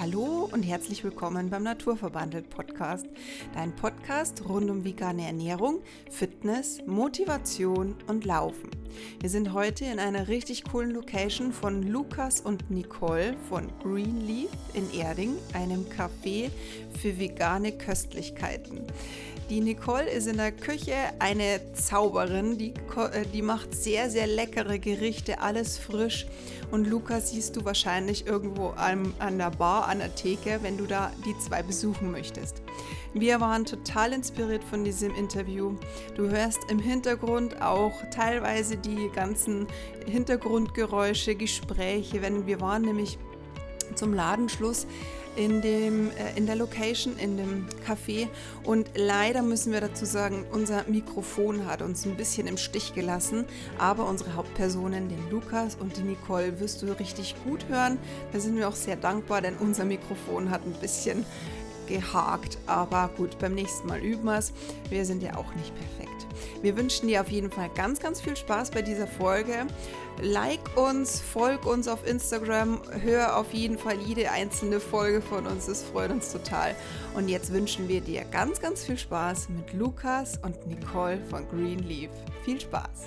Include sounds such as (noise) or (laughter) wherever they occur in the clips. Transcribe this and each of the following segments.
Hallo und herzlich willkommen beim Naturverbandelt Podcast, dein Podcast rund um vegane Ernährung, Fitness, Motivation und Laufen. Wir sind heute in einer richtig coolen Location von Lukas und Nicole von Greenleaf in Erding, einem Café für vegane Köstlichkeiten. Die Nicole ist in der Küche eine Zauberin, die, äh, die macht sehr, sehr leckere Gerichte, alles frisch. Und Lukas siehst du wahrscheinlich irgendwo an, an der Bar, an der Theke, wenn du da die zwei besuchen möchtest. Wir waren total inspiriert von diesem Interview. Du hörst im Hintergrund auch teilweise die ganzen Hintergrundgeräusche, Gespräche, wenn wir waren nämlich zum Ladenschluss in, dem, äh, in der Location, in dem Café. Und leider müssen wir dazu sagen, unser Mikrofon hat uns ein bisschen im Stich gelassen. Aber unsere Hauptpersonen, den Lukas und die Nicole, wirst du richtig gut hören. Da sind wir auch sehr dankbar, denn unser Mikrofon hat ein bisschen gehakt. Aber gut, beim nächsten Mal üben wir es. Wir sind ja auch nicht perfekt. Wir wünschen dir auf jeden Fall ganz, ganz viel Spaß bei dieser Folge. Like uns, folg uns auf Instagram, hör auf jeden Fall jede einzelne Folge von uns, das freut uns total. Und jetzt wünschen wir dir ganz, ganz viel Spaß mit Lukas und Nicole von Greenleaf. Viel Spaß!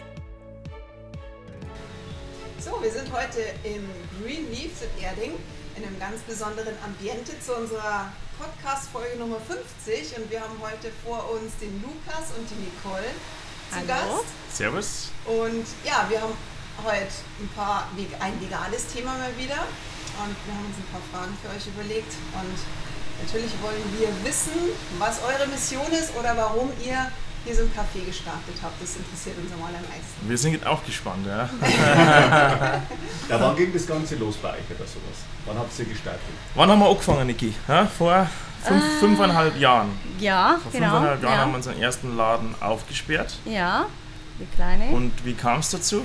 So, wir sind heute im Greenleaf in Erding in einem ganz besonderen Ambiente zu unserer Podcast-Folge Nummer 50 und wir haben heute vor uns den Lukas und die Nicole zu Hallo. Gast. Servus. Und ja, wir haben heute ein paar ein veganes Thema mal wieder und wir haben uns ein paar Fragen für euch überlegt und natürlich wollen wir wissen, was eure Mission ist oder warum ihr hier so ein Café gestartet habt. Das interessiert uns am allermeisten. Wir sind auch gespannt, ja. (laughs) Ja, wann ging das Ganze los bei euch oder sowas? Wann habt ihr gestartet? Wann haben wir angefangen, Niki? Ja, vor fünf, fünfeinhalb Jahren. Ja, Vor genau. fünfeinhalb Jahren ja. haben wir unseren ersten Laden aufgesperrt. ja, die kleine. Und wie kam es dazu?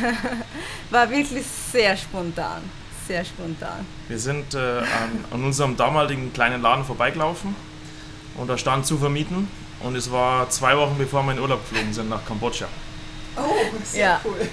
(laughs) War wirklich sehr spontan. Sehr spontan. Wir sind äh, an, an unserem damaligen kleinen Laden vorbeigelaufen und da stand zu vermieten. Und es war zwei Wochen bevor wir in Urlaub geflogen sind nach Kambodscha. Oh, sehr Ja. cool.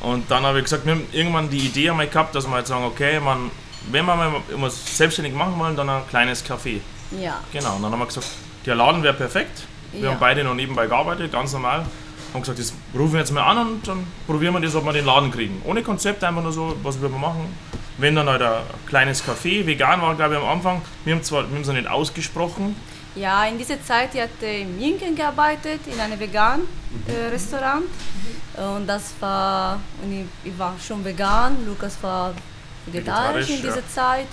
Und dann habe ich gesagt, wir haben irgendwann die Idee einmal gehabt, dass wir jetzt sagen, okay, man, wenn wir mal irgendwas selbstständig machen wollen, dann ein kleines Café. Ja. Genau, und dann haben wir gesagt, der Laden wäre perfekt. Wir Ja. haben beide noch nebenbei gearbeitet, ganz normal. Haben gesagt, das rufen wir jetzt mal an und dann probieren wir das, ob wir den Laden kriegen. Ohne Konzept, einfach nur so, was wir machen. Wenn dann halt ein kleines Café, vegan war glaube ich am Anfang. Wir haben zwar wir haben es noch nicht ausgesprochen, Ja, in dieser Zeit ich hatte in München gearbeitet, in einem veganen äh, Restaurant. Und das war, und ich, ich war schon vegan, Lukas war vegetarisch in Vegetarisch, ja. dieser Zeit.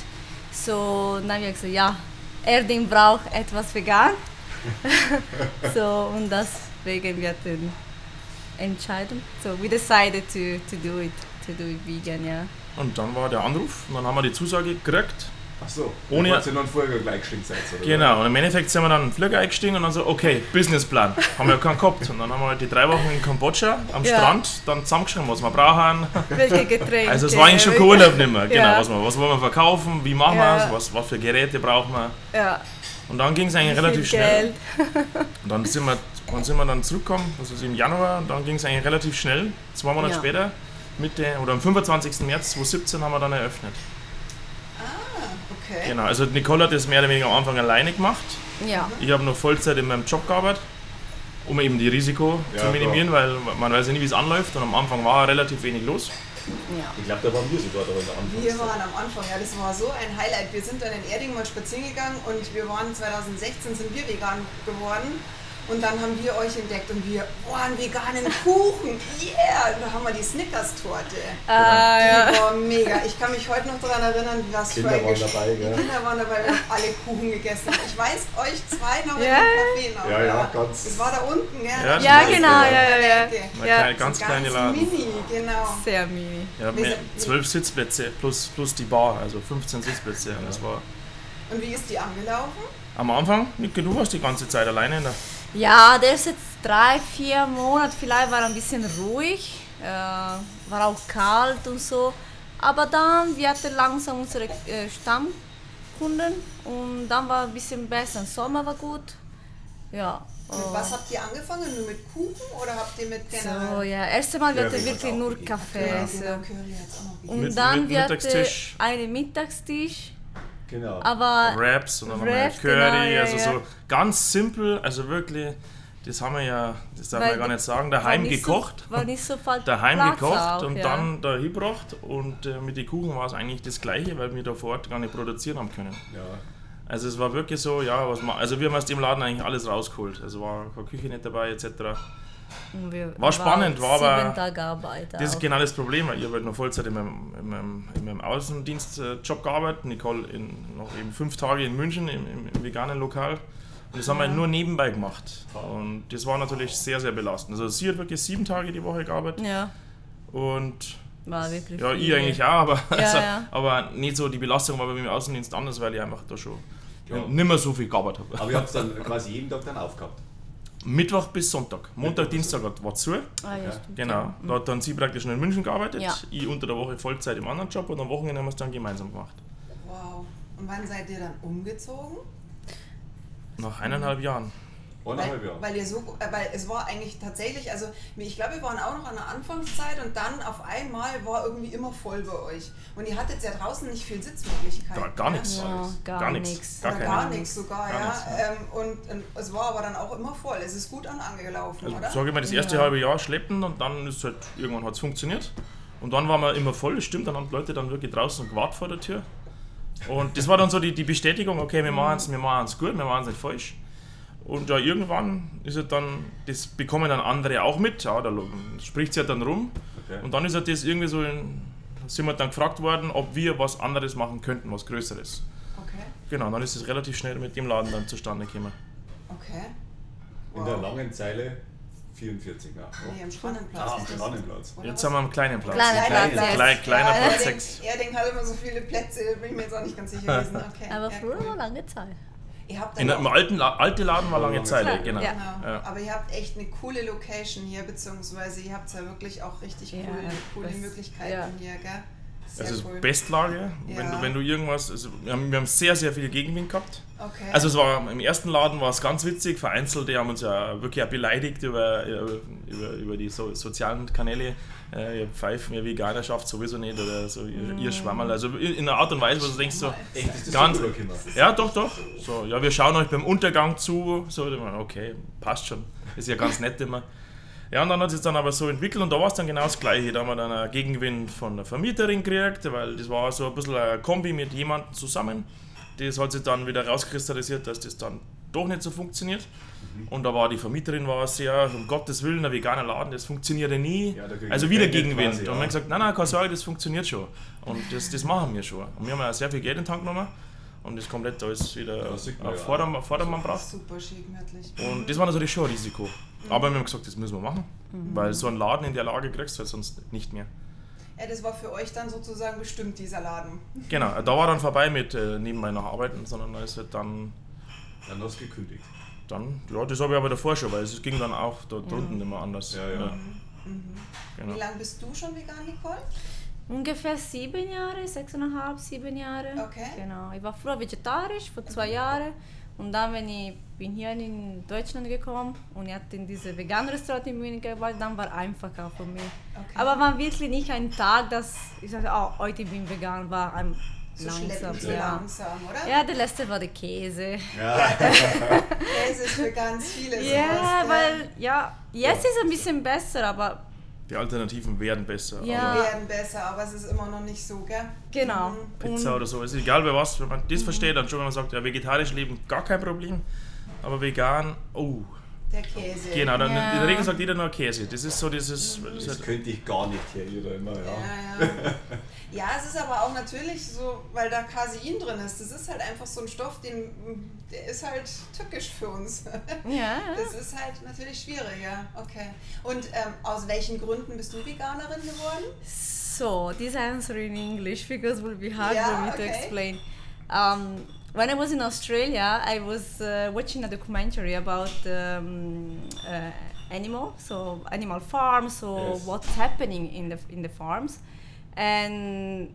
So, dann habe ich gesagt, ja, Erding braucht etwas vegan. (laughs) so, und deswegen wir hatten Entscheidung. So, we decided to, to do it, to do it vegan, ja. und dann war der Anruf und dann haben wir die Zusage gekriegt. Ach so, Ohne- ihr noch einen Flieger gleich geschickt seid, oder? Genau, und im Endeffekt sind wir dann in den Flieger eingestiegen und dann so, okay, Businessplan. (laughs) Haben wir keinen gehabt. Und dann haben wir halt die drei Wochen in Kambodscha am Ja. Strand dann zusammengeschrieben, was wir brauchen. Welche Getränke? Also es war eigentlich schon kein Urlaub nicht mehr. Genau, Ja. was, wir, was wollen wir verkaufen, wie machen Ja. wir es, was, was für Geräte brauchen wir. Ja, Und dann ging es eigentlich viel relativ schnell. Geld. Und dann sind wir, wann sind wir dann zurückgekommen, das ist im Januar, und dann ging es eigentlich relativ schnell, zwei Monate Ja. später, Mitte, oder am 25. März 2017 haben wir dann eröffnet. Okay. Genau, also Nicole hat das mehr oder weniger am Anfang alleine gemacht. Ja. Ich habe noch Vollzeit in meinem Job gearbeitet, um eben die Risiko Ja, zu minimieren, weil man weiß ja nie, wie es anläuft. Und am Anfang war relativ wenig los. ja. Ich glaube, da waren wir sogar da in der Wir waren am Anfang, ja, das war so ein Highlight. Wir sind dann in Erding mal spazieren gegangen und wir waren 2016 sind wir vegan geworden. Und dann haben wir euch entdeckt und wir, boah, einen veganen Kuchen, yeah! Und da haben wir die Snickers-Torte. Ah, ja. Die war mega. Ich kann mich heute noch daran erinnern, was Kinder für ein waren Gesch- dabei, Die gell? Kinder waren dabei, wir haben alle Kuchen gegessen. Ich weiß euch zwei noch in Ja. dem Café noch. Ja, ja, ganz- Das war da unten, gell? Ja, Ja, genau, ja. ja, ja, ja. Okay. Ein Ja, klein- ganz, kleine Laden. mini, genau. Sehr mini. Ja, Wir mehr, zwölf Sitzplätze plus, plus die Bar, also 15 Sitzplätze. Und das war Und wie ist die angelaufen? am Anfang, Nicke, du warst die ganze Zeit alleine in der Ja, der ist jetzt drei, vier Monate, vielleicht war ein bisschen ruhig, äh, war auch kalt und so. Aber dann, wir hatten langsam unsere äh, Stammkunden und dann war ein bisschen besser. Sommer war gut. Ja. Mit äh, was habt ihr angefangen? Nur mit Kuchen oder habt ihr mit generell? so, ja, erste Mal wir Ja, hatten wir wirklich nur Kaffee. Ja, so. genau. Und Mit- dann mit wir hatten einen Mittagstisch. Genau. Aber Wraps und dann haben wir Curry, genau, ja, also ja. so ganz simpel, also wirklich, das haben wir ja, das darf man ja gar nicht sagen, war daheim nicht gekocht. So, war nicht so viel daheim Platz gekocht auch, und ja. dann da hingebracht und äh, mit den Kuchen war es eigentlich das gleiche, weil wir da vor Ort gar nicht produzieren haben können. ja. Also es war wirklich so, ja, was man, also wir haben aus dem Laden eigentlich alles rausgeholt. Also war keine Küche nicht dabei etc. War spannend, war sieben aber- Tage Arbeit Das ist genau das Problem, weil ich habe halt noch Vollzeit in meinem, in meinem, in meinem Außendienstjob gearbeitet. Nicole in, noch eben fünf Tage in München im, im, im veganen Lokal. Und das haben wir Ja. nur nebenbei gemacht. Und das war natürlich sehr, sehr belastend. Also sie hat wirklich sieben Tage die Woche gearbeitet Ja, und war wirklich ja, viel. ich eigentlich auch, aber, also, ja. aber nicht so, die Belastung war bei mir im Außendienst anders, weil ich einfach da schon Ja. nicht mehr so viel gearbeitet habe. Aber ihr habt es dann quasi jeden Tag dann aufgehabt. Mittwoch bis Sonntag. Montag, Mittwoch Dienstag hat- war zu. Ah, ja, Genau, da hat dann sie praktisch noch in München gearbeitet, Ja. ich unter der Woche Vollzeit im anderen Job und am Wochenende haben wir es dann gemeinsam gemacht. Wow. Und wann seid ihr dann umgezogen? Nach eineinhalb Jahren. Eineinhalb Weil, Jahre. weil ihr so, äh, weil es war eigentlich tatsächlich, also ich glaube, wir waren auch noch an der Anfangszeit und dann auf einmal war irgendwie immer voll bei euch. Und ihr hattet ja draußen nicht viel Sitzmöglichkeiten. Gar, gar ne? nichts. Ja, gar Gar nichts. Gar nichts sogar, Gar ja. nichts, Ähm, und, und es war aber dann auch immer voll. Es ist gut an angelaufen, Also, oder? sage ich mal, das erste Ja. halbe Jahr schleppen und dann ist halt, irgendwann hat es funktioniert. Und dann waren wir immer voll, das stimmt, dann haben die Leute dann wirklich draußen gewartet vor der Tür. Und das war dann so die, die Bestätigung, okay, wir machen es wir machen's gut, wir machen es nicht falsch. Und ja, irgendwann ist es dann, das bekommen dann andere auch mit, ja, da spricht es ja dann rum. Okay. Und dann ist halt das irgendwie so, in, sind wir dann gefragt worden, ob wir was anderes machen könnten, was Größeres. Okay, Genau, dann ist es relativ schnell mit dem Laden dann zustande gekommen. okay. In der langen Zeile 44 nach. Nee, am Spannenplatz. Ah, am. Spannenplatz. Jetzt sind wir am kleinen Platz. Kleiner Kleiner Platz, kleiner ja, er Platz denkt, 6. er denkt halt immer so viele Plätze, bin ich mir jetzt auch nicht ganz sicher gewesen. (laughs) Okay. Aber früher war lange Zeit. Ihr habt In auch, alten La alte Laden war lange Zeit, genau. Ja. genau, Ja. aber ihr habt echt eine coole Location hier, beziehungsweise ihr habt ja wirklich auch richtig Ja, cool, coole das- Möglichkeiten ja. hier, gell? Sehr ist cool. Bestlage, wenn, Ja. du, wenn du irgendwas, also wir, haben, wir haben sehr, sehr viel Gegenwind gehabt. Okay. Also es war im ersten Laden war es ganz witzig, Vereinzelte haben uns ja wirklich auch beleidigt über, über, über, über die so, sozialen Kanäle. Äh, ihr pfeifen, ihr Veganerschaft sowieso nicht oder so, ihr, ihr Schwammerl. Also in einer Art und Weise, wo du denkst so, Echt, das Ganz- so ja doch, doch. So, ja, wir schauen euch beim Untergang zu. So, okay, passt schon. Ist ja ganz nett immer. Ja, und dann hat es dann aber so entwickelt und da war es dann genau das Gleiche. Da haben wir dann einen Gegenwind von der Vermieterin gekriegt, weil das war so ein bisschen ein Kombi mit jemandem zusammen. Das hat sich dann wieder rauskristallisiert, dass das dann doch nicht so funktioniert. Und da war die Vermieterin war sehr, um Gottes Willen, ein veganer Laden, das funktioniert ja nie. Ja, also wieder Gegenwind. quasi, und wir ja. haben gesagt, nein, nein, keine Sorge, das funktioniert schon. Und das, das machen wir schon. Und wir haben ja sehr viel Geld in den Tank genommen und das komplett alles wieder Ja, auf ja. Vordermann, Vordermann gebracht. Super schick, gemütlich. Und das war natürlich schon ein Risiko. Aber wir haben gesagt, das müssen wir machen, weil so einen Laden in der Lage kriegst du halt sonst nicht mehr. Ja, das war für euch dann sozusagen bestimmt, dieser Laden. Genau, da war dann vorbei mit äh, nebenbei noch arbeiten, sondern da ist halt dann, Dann hast du gekündigt. Dann, ja, das habe ich aber davor schon, weil es ging dann auch da drunten immer anders. Ja, ja. genau. Wie lange bist du schon vegan, Nicole? Ungefähr sieben Jahre, sechseinhalb, sieben Jahre. Okay. Genau. Ich war früher vegetarisch, vor zwei Jahren. Und dann, wenn ich bin hier in Deutschland gekommen und ich hatte in diese veganen Restaurant in München gearbeitet, dann war einfacher für mich. Okay. Aber war wirklich nicht ein Tag, dass ich sagte, oh, heute bin ich vegan, war ein So langsam. schleppend, so ja. langsam, oder? ja, der letzte war der Käse. Käse ist für ganz viele sowas, Ja, weil, ja, jetzt ist es ein bisschen besser, aber Die Alternativen werden besser. Ja. Werden besser, aber es ist immer noch nicht so, gell? genau. Mhm. Pizza oder so, ist egal bei was, wenn man das versteht, dann schon, wenn man sagt, ja, vegetarisch leben, gar kein Problem. Aber vegan, oh. Der Käse. Genau, dann Ja. in der Regel sagt jeder nur Käse. Das ist so dieses. Das ist Das halt, könnte ich gar nicht hier, jeder immer, ja. Ja, ja. (laughs) ja, es ist aber auch natürlich so, weil da Casein drin ist. Das ist halt einfach so ein Stoff, den, der ist halt tückisch für uns. Ja, (laughs) Das ist halt natürlich schwierig, ja. Okay. Und ähm, aus welchen Gründen bist du Veganerin geworden? So, this answer in English because it will be hard Yeah, for me okay. to explain. Um, when I was in Australia, I was uh, watching a documentary about um, uh, animal, so animal farms, so Yes. what's happening in the in the farms, and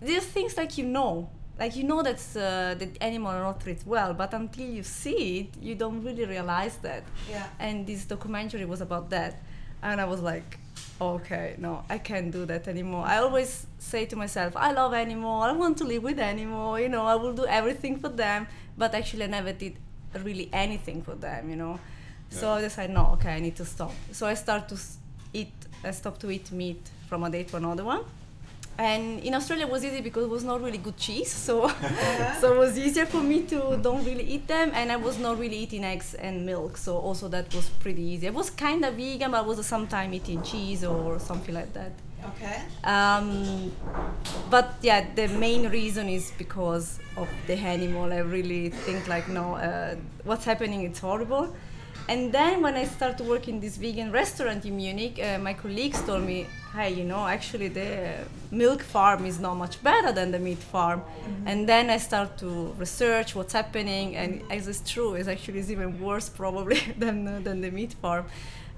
these things like you know. Like you know that uh, the animal are not treated well, but until you see it, you don't really realize that. Ja. And this documentary was about that, and I was like, okay, no, I can't do that anymore. I always say to myself, I love animal, I want to live with animal, you know, I will do everything for them, but actually I never did really anything for them, you know. So I decided, no, okay, I need to stop. So I start to eat, I stopped to eat meat from a day to another one. And in Australia it was easy because it was not really good cheese, so (laughs) (laughs) so it was easier for me to don't really eat them, and I was not really eating eggs and milk, so also that was pretty easy. I was kind of vegan, but I was sometimes eating cheese or something like that. Okay. Um, but yeah, the main reason is because of the animal. I really think like no, uh, what's happening It's horrible. And then when I started working in this vegan restaurant in Munich, uh, my colleagues told me, hey, you know, actually the milk farm is not much better than the meat farm. And then I start to research what's happening, and as it's true, it's actually is even worse (laughs) probably than uh, than the meat farm.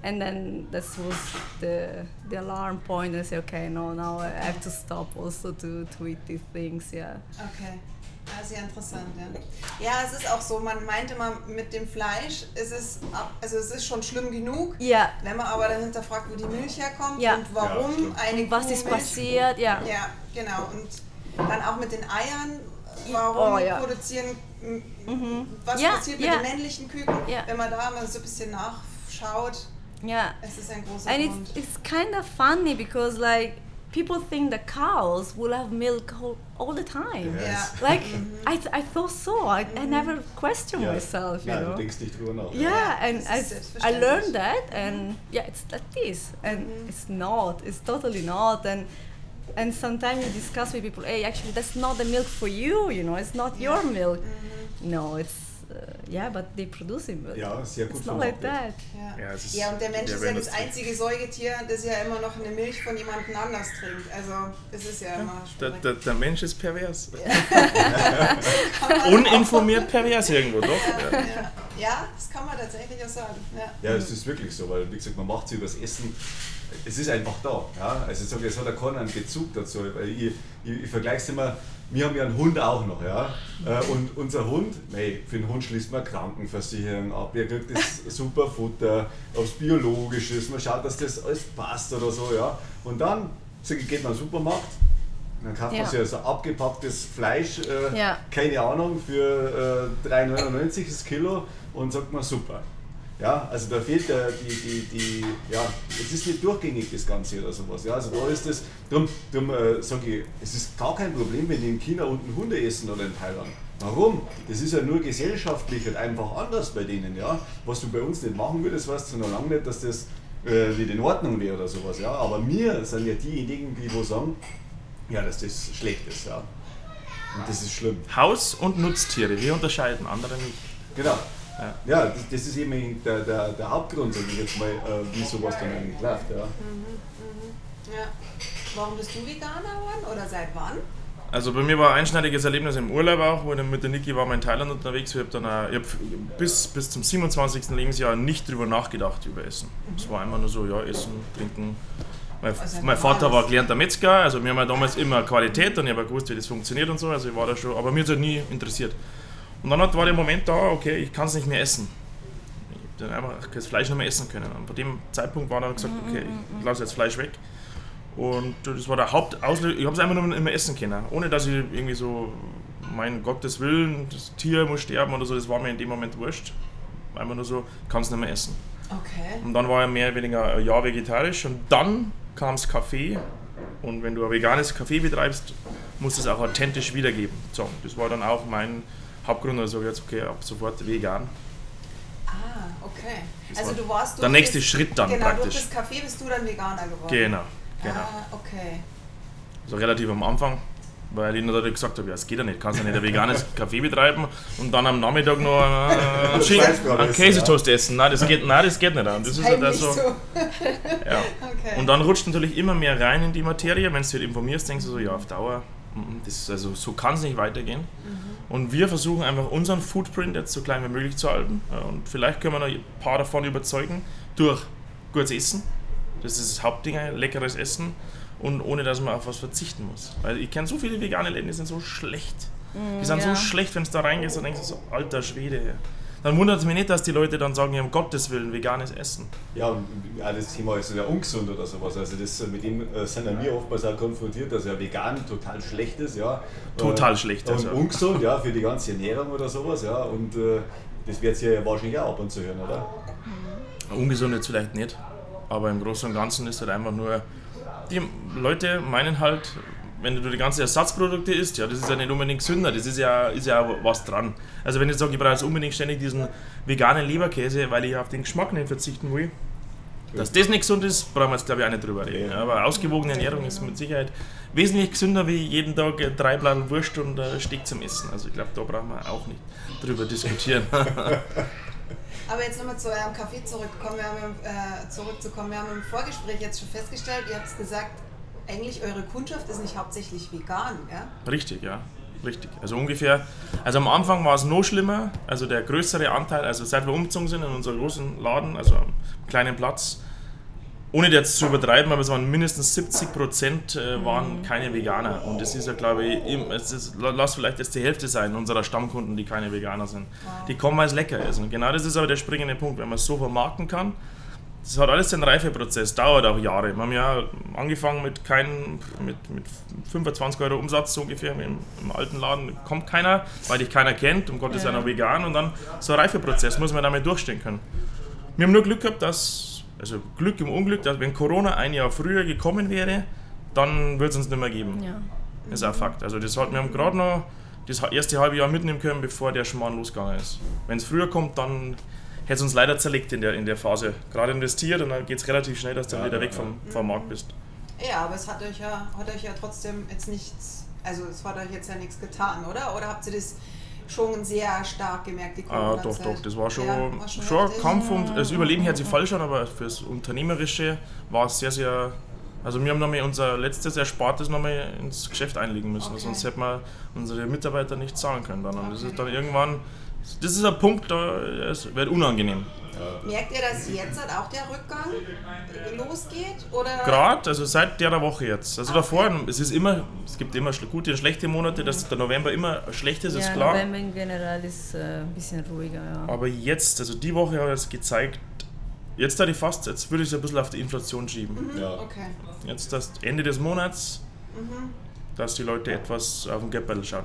And then that was the the alarm point. I say, okay, no, now I have to stop also to to eat these things. Yeah. Okay. Ja, sehr interessant, ja. Ja, es ist auch so, man meint immer, mit dem Fleisch ist es, ab- also es ist schon schlimm genug. Ja. Wenn man aber dahinter fragt, wo die Milch herkommt Ja. und warum Ja, eine Was Kuh ist passiert? Ja. Ja, genau. Und dann auch mit den Eiern. Warum Oh, ja. produzieren, m- was Ja, passiert mit ja. den männlichen Küken? Ja. Wenn man da mal so ein bisschen nachschaut, Yeah. es ist ein großer And Grund. it's, it's kind of funny because like people think the cows will have milk all, all the time. Yes. Ja. (laughs) Like I, th- I thought so. I, I never questioned Ja. myself, you Nein, know. du denkst nicht drüber nach. Yeah, and das I, I learned that, and yeah, it's like this, and it's not. It's totally not, and and sometimes you discuss with people, hey, actually, that's not the milk for you. You know, it's not your milk. No, it's uh, yeah, but they produce. But Ja, sehr gut it's not like that. Ja. Ja, es ist ja, und der Mensch ist ja das einzige Säugetier, das ja immer noch eine Milch von jemandem anders trinkt. Also, es ist ja immer Der, der, der Mensch ist pervers. (laughs) (laughs) Uninformiert pervers irgendwo, doch. Ja. Ja. ja, das kann man tatsächlich auch sagen. Ja. Ja, es ist wirklich so, weil wie gesagt, man macht sich über das Essen, es ist einfach da. Ja? Also ich sage, es hat ja keiner einen Bezug dazu, weil ich, ich, ich vergleiche es immer, wir haben ja einen Hund auch noch, ja. Äh, Und unser Hund, mei, für den Hund schließt man Krankenversicherung ab, er kriegt das (laughs) super Futter, aufs Biologisches, man schaut, dass das alles passt oder so, ja. Und dann geht man in den Supermarkt, dann kauft man Ja. sich also abgepacktes Fleisch, äh, Ja. keine Ahnung, für äh, 3,99 das Kilo und sagt man super. Ja, also da fehlt der, die, die, die, ja, es ist nicht durchgängig das Ganze oder sowas. Ja, also da ist das, darum, darum äh, sage ich, es ist gar kein Problem, wenn die in China unten Hunde essen oder in Thailand. Warum? Das ist ja nur gesellschaftlich halt einfach anders bei denen, ja. Was du bei uns nicht machen würdest, weißt du noch lange nicht, dass das äh, nicht in Ordnung wäre oder sowas, ja. Aber wir sind ja diejenigen, die wo sagen, ja, dass das schlecht ist, ja. Und das ist schlimm. Haus- und Nutztiere, wir unterscheiden, andere nicht. Genau. Ja. Das, das ist eben der, der, der Hauptgrund, sag ich jetzt mal, äh, wie sowas dann eigentlich läuft. Ja. Ja. Warum bist du Veganer geworden oder seit wann? Also bei mir war ein einschneidiges Erlebnis im Urlaub auch, wo ich dann mit der Niki war in Thailand unterwegs. Ich habe dann auch, ich hab bis, bis zum 27. Lebensjahr nicht drüber nachgedacht über Essen. Es war einfach nur so, ja, Essen, Trinken. Mein, Also ein mein Vater war gelernter Metzger, also wir haben ja damals immer Qualität und ich habe gewusst, wie das funktioniert und so. Also ich war da schon, aber mir hat es halt nie interessiert. Und dann war der Moment da, okay, ich kann es nicht mehr essen. Ich habe dann einfach das Fleisch nicht mehr essen können. Und bei dem Zeitpunkt war dann gesagt, okay, ich lasse jetzt Fleisch weg. Und das war der Hauptauslöser. Ich habe es einfach nur immer essen können, ohne dass ich irgendwie so, mein Gottes Willen, das Tier muss sterben oder so, das war mir in dem Moment wurscht. Einfach nur so, ich kann es nicht mehr essen. Okay. Und dann war er mehr oder weniger ein Jahr vegetarisch und dann kam das Kaffee. Und wenn du ein veganes Kaffee betreibst, musst du es auch authentisch wiedergeben. So, das war dann auch mein Hauptgrund, also jetzt, okay, ab sofort vegan. Ah, okay. Das Also du warst der durch nächste das- Schritt dann genau, praktisch. durch das Kaffee bist du dann Veganer geworden. Genau, genau. Ah, okay. So relativ am Anfang, weil ich natürlich gesagt habe, ja, es geht ja nicht, kannst ja nicht ein veganes (laughs) Kaffee betreiben und dann am Nachmittag noch äh, einen, Schweinsbraten einen essen, Käsetoast essen. Nein, das geht, nein, das geht nicht. Und, das ist halt also, so. (laughs) ja. (laughs) Okay. und dann rutscht natürlich immer mehr rein in die Materie. Wenn du dich informierst, denkst du so, ja, auf Dauer, mm, das, also, so kann es nicht weitergehen. Und wir versuchen einfach unseren Footprint jetzt so klein wie möglich zu halten. Ja, und vielleicht können wir noch ein paar davon überzeugen durch gutes Essen. Das ist das Hauptding, leckeres Essen. Und ohne dass man auf was verzichten muss. Weil ich kenne so viele vegane Läden, die sind so schlecht. Die sind ja. so schlecht, wenn du da reingehst und denkst du so, alter Schwede. Dann wundert es mich nicht, dass die Leute dann sagen, ja, um Gottes Willen, veganes Essen. Ja, und das Thema ist ja ungesund oder sowas. Also das, mit dem äh, sind ja wir oftmals auch konfrontiert, dass ja vegan total schlecht ist, ja. Total Äh, schlecht, Und also. ungesund, ja, für die ganze Ernährung oder sowas, ja. Und äh, das wird sie ja wahrscheinlich auch ab und zu hören, oder? Ungesund jetzt vielleicht nicht, aber im Großen und Ganzen ist halt einfach nur, die Leute meinen halt, wenn du die ganzen Ersatzprodukte isst, ja, das ist ja nicht unbedingt gesünder, das ist ja, ist ja auch was dran. Also wenn ich sage, ich brauche jetzt unbedingt ständig diesen veganen Leberkäse, weil ich auf den Geschmack nicht verzichten will, dass das nicht gesund ist, brauchen wir jetzt glaube ich auch nicht drüber reden. Aber ausgewogene Ernährung ist mit Sicherheit wesentlich gesünder wie jeden Tag drei Blatt Wurst und äh, Steak zum Essen. Also ich glaube, da brauchen wir auch nicht drüber diskutieren. (laughs) Aber jetzt nochmal zu eurem Kaffee zurückkommen. Wir haben, äh, zurückzukommen. Wir haben im Vorgespräch jetzt schon festgestellt, ihr habt gesagt, eigentlich eure Kundschaft ist nicht hauptsächlich vegan, ja? Richtig, ja. Richtig. Also ungefähr, also am Anfang war es noch schlimmer, also der größere Anteil, also seit wir umgezogen sind in unseren großen Laden, also am kleinen Platz, ohne jetzt zu übertreiben, aber es waren mindestens 70 Prozent äh, waren keine Veganer. Und das ist ja, glaube ich, es ist, lass vielleicht jetzt die Hälfte sein unserer Stammkunden, die keine Veganer sind. Die kommen, weil es lecker ist. Und genau das ist aber der springende Punkt, wenn man es so vermarkten kann. Das hat alles den Reifeprozess, dauert auch Jahre. Wir haben ja angefangen mit keinen, mit, mit 25 Euro Umsatz so ungefähr im, im alten Laden. Kommt keiner, weil dich keiner kennt, um Gottes Willen auch vegan. Und dann so ein Reifeprozess, muss man damit durchstehen können. Wir haben nur Glück gehabt, dass, also Glück im Unglück, dass wenn Corona ein Jahr früher gekommen wäre, dann würde es uns nicht mehr geben. Ja. Das ist auch Fakt. Also das hat, wir haben gerade noch das erste halbe Jahr mitnehmen können, bevor der Schmarrn losgegangen ist. Wenn es früher kommt, dann hätte es uns leider zerlegt in der, in der Phase. Gerade investiert und dann geht es relativ schnell, dass du dann Ja, wieder ja, weg vom, vom Markt bist. Ja, aber es hat euch ja, hat euch ja trotzdem jetzt nichts, also es hat euch jetzt ja nichts getan, oder? Oder habt ihr das schon sehr stark gemerkt, die Ah, Corona-Zeit? doch, doch, das war schon, Ja, war schon schon. Kampf und das Überleben hört sich falsch an, aber fürs Unternehmerische war es sehr, sehr. Also, wir haben nochmal unser letztes Erspartes nochmal ins Geschäft einlegen müssen, Okay. sonst hätten wir unsere Mitarbeiter nicht zahlen können. Dann. Und das Okay. ist dann irgendwann, das ist ein Punkt, da es wird unangenehm. Merkt ihr, dass jetzt halt auch der Rückgang losgeht? Oder? Gerade, also seit der Woche jetzt. Also davor, es ist immer, es gibt immer gute und schlechte Monate, dass der November immer schlecht ist, ist ja, klar. November in generell ist äh, ein bisschen ruhiger, ja. Aber jetzt, also die Woche hat es gezeigt, jetzt da die fast, jetzt würde ich es ein bisschen auf die Inflation schieben. Ja. Okay. Jetzt das Ende des Monats, Mhm. dass die Leute etwas auf den Geldbeutel schauen.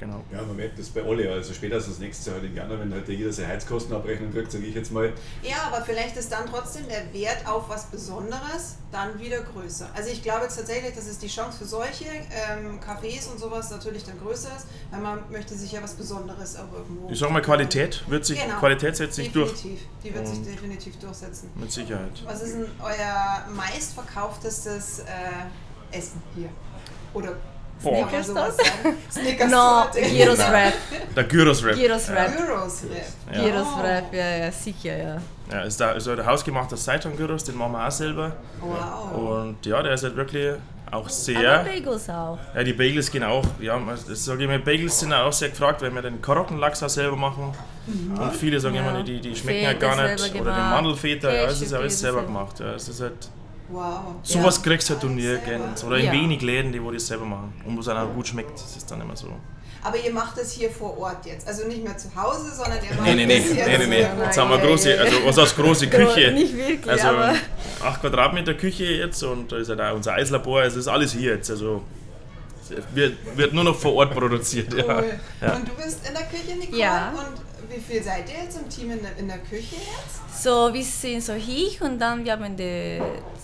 Genau. Ja, man merkt das bei alle. Also spätestens nächstes Jahr halt im Januar, wenn halt jeder seine Heizkostenabrechnung kriegt, sage ich jetzt mal. Ja, aber vielleicht ist dann trotzdem der Wert auf was Besonderes dann wieder größer. Also ich glaube jetzt tatsächlich, dass es die Chance für solche ähm, Cafés und sowas natürlich dann größer ist, weil man möchte sich ja was Besonderes auch irgendwo. Ich sag mal, Qualität wird sich, Genau. Qualität setzt sich durch. definitiv. Die wird sich Und- definitiv durchsetzen. Mit Sicherheit. Was ist denn euer meistverkauftestes äh, Essen hier? Oder Boah. sowas sagen? (laughs) Snickers No. Gyros Wrap. Der Gyros Wrap. Gyros Wrap. Gyros Wrap. Ja. Gyros Oh. Wrap, ja, ja, sicher, ja. Ja, ist der, also der hausgemachte Seitan Gyros, den machen wir auch selber. Wow. Und ja, der ist halt wirklich auch Aber sehr. Bagels auch. Ja, die Bagels gehen auch. Ja, das sage ich mir, Bagels sind auch sehr gefragt, weil wir den Karottenlachs auch selber machen. Und viele sagen Ja. immer, die, die schmecken ja Feta gar nicht. Oder den. Mandelfeta, ja, es ist alles selber. gemacht. Ja, es ist halt, Wow. sowas kriegst du halt du nirgends. Oder in Ja. wenig Läden, die wo das selber machen. Und wo es dann auch gut schmeckt, das ist dann immer so. Aber ihr macht es hier vor Ort jetzt. Also nicht mehr zu Hause, sondern ihr macht Nee, nee, nee, es jetzt nee, nee, nee. Jetzt haben wir große, also was heißt große (laughs) Küche? Nicht wirklich, Also aber 8 Quadratmeter Küche jetzt und da ist halt auch unser Eislabor, also ist alles hier jetzt. Also es wird, wird nur noch vor Ort produziert. Ja. Cool. Ja. Und du bist in der Küche, Nicole? Ja. Und wie viel seid ihr jetzt im Team in der, in der Küche jetzt? so, wir sind so ich und dann wir haben die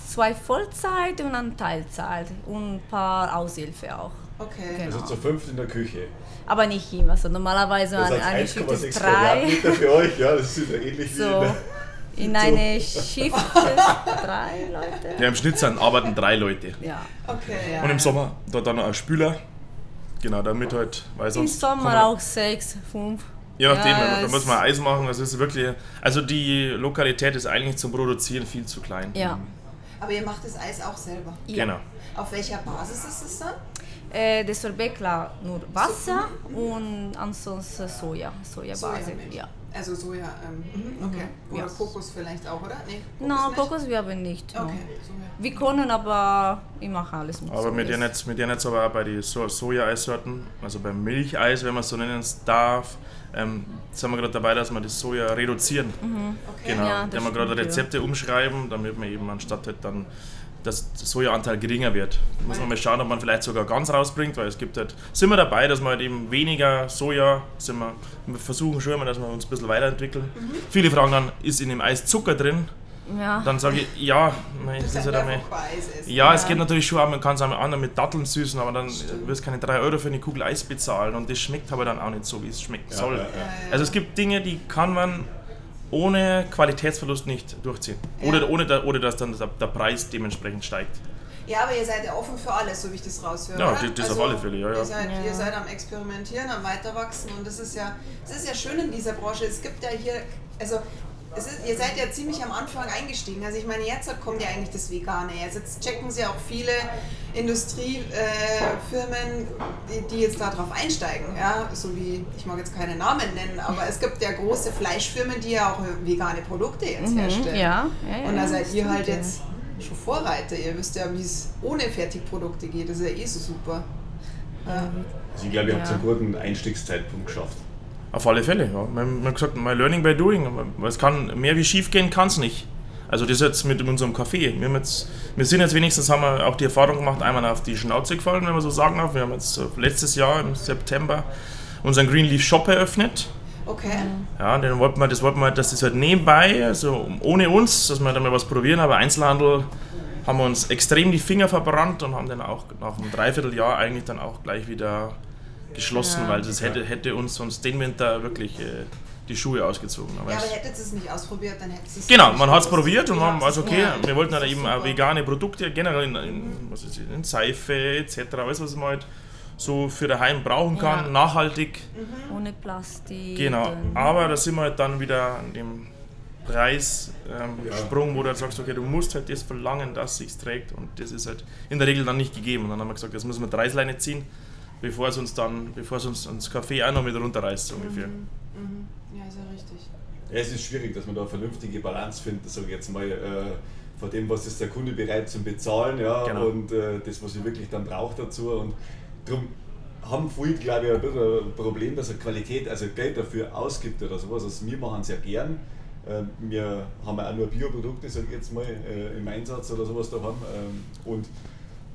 zwei Vollzeit und dann Teilzeit und ein paar Aushilfe auch. Okay. Genau. Also zu fünft in der Küche. Aber nicht immer, so normalerweise Das an eine heißt Schicht ist 1,6 drei. Für euch, ja, das ist ja ähnlich wie in So, der, in eine Schicht (laughs) drei Leute. Ja, im Schnitt sind, arbeiten drei Leute. Ja. Okay. Ja. Und im Sommer dort dann noch ein Spüler. Genau, damit halt, weil Im. Sommer auch sechs, fünf. Je nachdem, Ja, da muss man Eis machen. Das ist wirklich. Also die Lokalität ist eigentlich zum Produzieren viel zu klein. Ja. Aber ihr macht das Eis auch selber. ja. Genau. Auf welcher Basis ist es dann? Äh, das Sorbet klar nur Wasser und ansonsten Soja, Sojabase. Sojamilch. Ja. Also Soja, ähm, mhm, okay. Oder Ja. Kokos vielleicht auch, oder? Nee, No, nicht? Kokos wir haben nicht. no. Okay, Soja. Wir können aber, ich mache alles mit Aber mit Soja. denen jetzt, mit denen jetzt aber auch bei den so Soja-Eissorten, also beim Milcheis, wenn man es so nennen darf, ähm, sind wir gerade dabei, dass wir das Soja reduzieren. Okay. Genau, Ja, da wir gerade. Rezepte umschreiben, damit man eben anstatt halt dann dass der Sojaanteil geringer wird. Muss man mal schauen, ob man vielleicht sogar ganz rausbringt, weil es gibt halt, sind wir dabei, dass wir halt eben weniger Soja, sind wir, wir versuchen schon immer, dass wir uns ein bisschen weiterentwickeln. Mhm. Viele fragen dann, ist in dem Eis Zucker drin? Ja, Dann sage ich, ja, nein, Das ist ist halt einmal, Eis ist. ja, es geht natürlich schon auch, man kann es auch anderen mit Datteln süßen, aber dann wirst du keine 3 Euro für eine Kugel Eis bezahlen und das schmeckt aber dann auch nicht so, wie es schmecken soll. ja, ja. Also es gibt Dinge, die kann man ohne Qualitätsverlust nicht durchziehen. Oder, Ja. ohne, da, oder dass dann der, der Preis dementsprechend steigt. Ja, aber ihr seid ja offen für alles, so wie ich das raushöre. Ja, oder? das- das auf alle Fälle, ja, ja. Ihr seid, Ja. ihr seid am Experimentieren, am Weiterwachsen und das ist ja, das ist ja schön in dieser Branche. Es gibt ja hier, also ist, ihr seid ja ziemlich am Anfang eingestiegen. Also ich meine, jetzt kommt ja eigentlich das Vegane. Jetzt, jetzt checken sie auch viele Industriefirmen, die, die jetzt darauf einsteigen. Ja, so wie, ich mag jetzt keine Namen nennen, aber es gibt ja große Fleischfirmen, die ja auch vegane Produkte jetzt Mhm, herstellen. ja, ja, ja, Und da seid ihr halt jetzt schon Vorreiter. Ihr wisst ja, wie es ohne Fertigprodukte geht. Das ist ja eh so super. Ja. Also ich glaube, ihr habt Ja. einen guten Einstiegszeitpunkt geschafft. Auf alle Fälle, ja. Man, man hat gesagt, my learning by doing. Es kann mehr wie schief gehen, kann es nicht. Also das jetzt mit unserem Kaffee. Wir, jetzt, wir sind jetzt wenigstens, haben wir auch die Erfahrung gemacht, einmal auf die Schnauze gefallen, wenn man so sagen darf. Wir haben jetzt äh, letztes Jahr im September unseren Greenleaf Shop eröffnet. Okay. Ja, den wollten wir, das wollten wir, dass das halt nebenbei, also ohne uns, dass wir da mal was probieren, aber Einzelhandel haben wir uns extrem die Finger verbrannt und haben dann auch nach einem Dreivierteljahr eigentlich dann auch gleich wieder geschlossen, Ja. weil das hätte, hätte uns sonst den Winter wirklich äh, die Schuhe ausgezogen. Aber Ja, aber hättet ihr es nicht ausprobiert, dann hättet ihr es Genau, man hat es probiert und man habt also es- okay, ja, wir wollten halt eben auch vegane Produkte, generell in, in, was ist, in Seife etc., alles was man halt so für daheim brauchen kann, Ja. nachhaltig. Ohne Plastik. Genau, aber da sind wir halt dann wieder an dem Preissprung, ähm, Ja. Wo du halt sagst, okay, du musst halt das verlangen, dass es sich trägt und das ist halt in der Regel dann nicht gegeben. Und dann haben wir gesagt, jetzt müssen wir die Reißleine ziehen, bevor es uns dann, bevor es uns ins Café auch noch mit runterreißt, so ungefähr. Mhm. Ja, ist ja richtig. Ja, es ist schwierig, dass man da eine vernünftige Balance findet, sage ich jetzt mal, äh, von dem, was ist der Kunde bereit zu bezahlen ja, Genau. und äh, das, was er wirklich dann braucht dazu. Und darum haben viele, glaube ich, ein bisschen ein Problem, dass er Qualität, also Geld dafür ausgibt oder sowas. Also wir machen es ja gern. Äh, Wir haben ja auch nur Bioprodukte, sage ich jetzt mal, äh, im Einsatz oder sowas da haben. Ähm, Und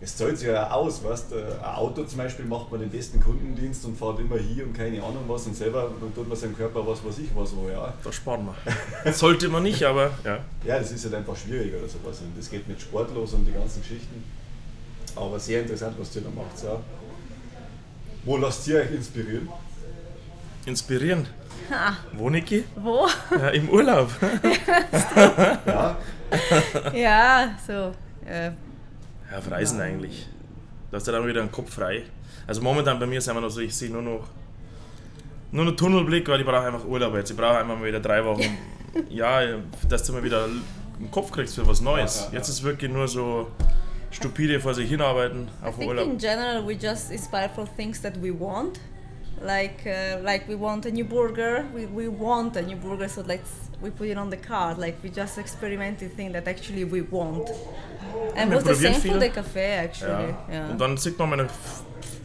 es zahlt sich ja auch aus, weißt, äh, ein Auto zum Beispiel macht man den besten Kundendienst und fährt immer hier und keine Ahnung was und selber dann tut man seinem Körper was weiß ich was wo ja. Da sparen wir. Sollte man nicht, aber ja. Ja, das ist halt einfach schwierig oder sowas. Und das geht mit Sport los und die ganzen Geschichten. Aber sehr interessant, was ihr da macht. Ja. Wo lasst ihr euch inspirieren? Inspirieren. Ha, Wo, Niki? wo? Ja, Im Urlaub. (laughs) Ja, ja, so. Äh, Ja, auf Reisen eigentlich. Da hast du dann wieder den Kopf frei. Also momentan bei mir sind wir noch so, ich sehe nur noch, nur noch Tunnelblick, weil ich brauche einfach Urlaub jetzt. Ich brauche einfach mal wieder drei Wochen. (laughs) ja, dass du mal wieder einen Kopf kriegst für was Neues. Ja, ja, ja. Jetzt ist wirklich nur so stupide vor sich hinarbeiten I auf think Urlaub. in general we just inspire for things that we want. Like uh, like we want a new burger, we, we want a new burger, so let's we put it on the card. Like we just experiment the thing that actually we want. The probieren same for viel. the cafe actually. Ja. Und dann sieht man mal,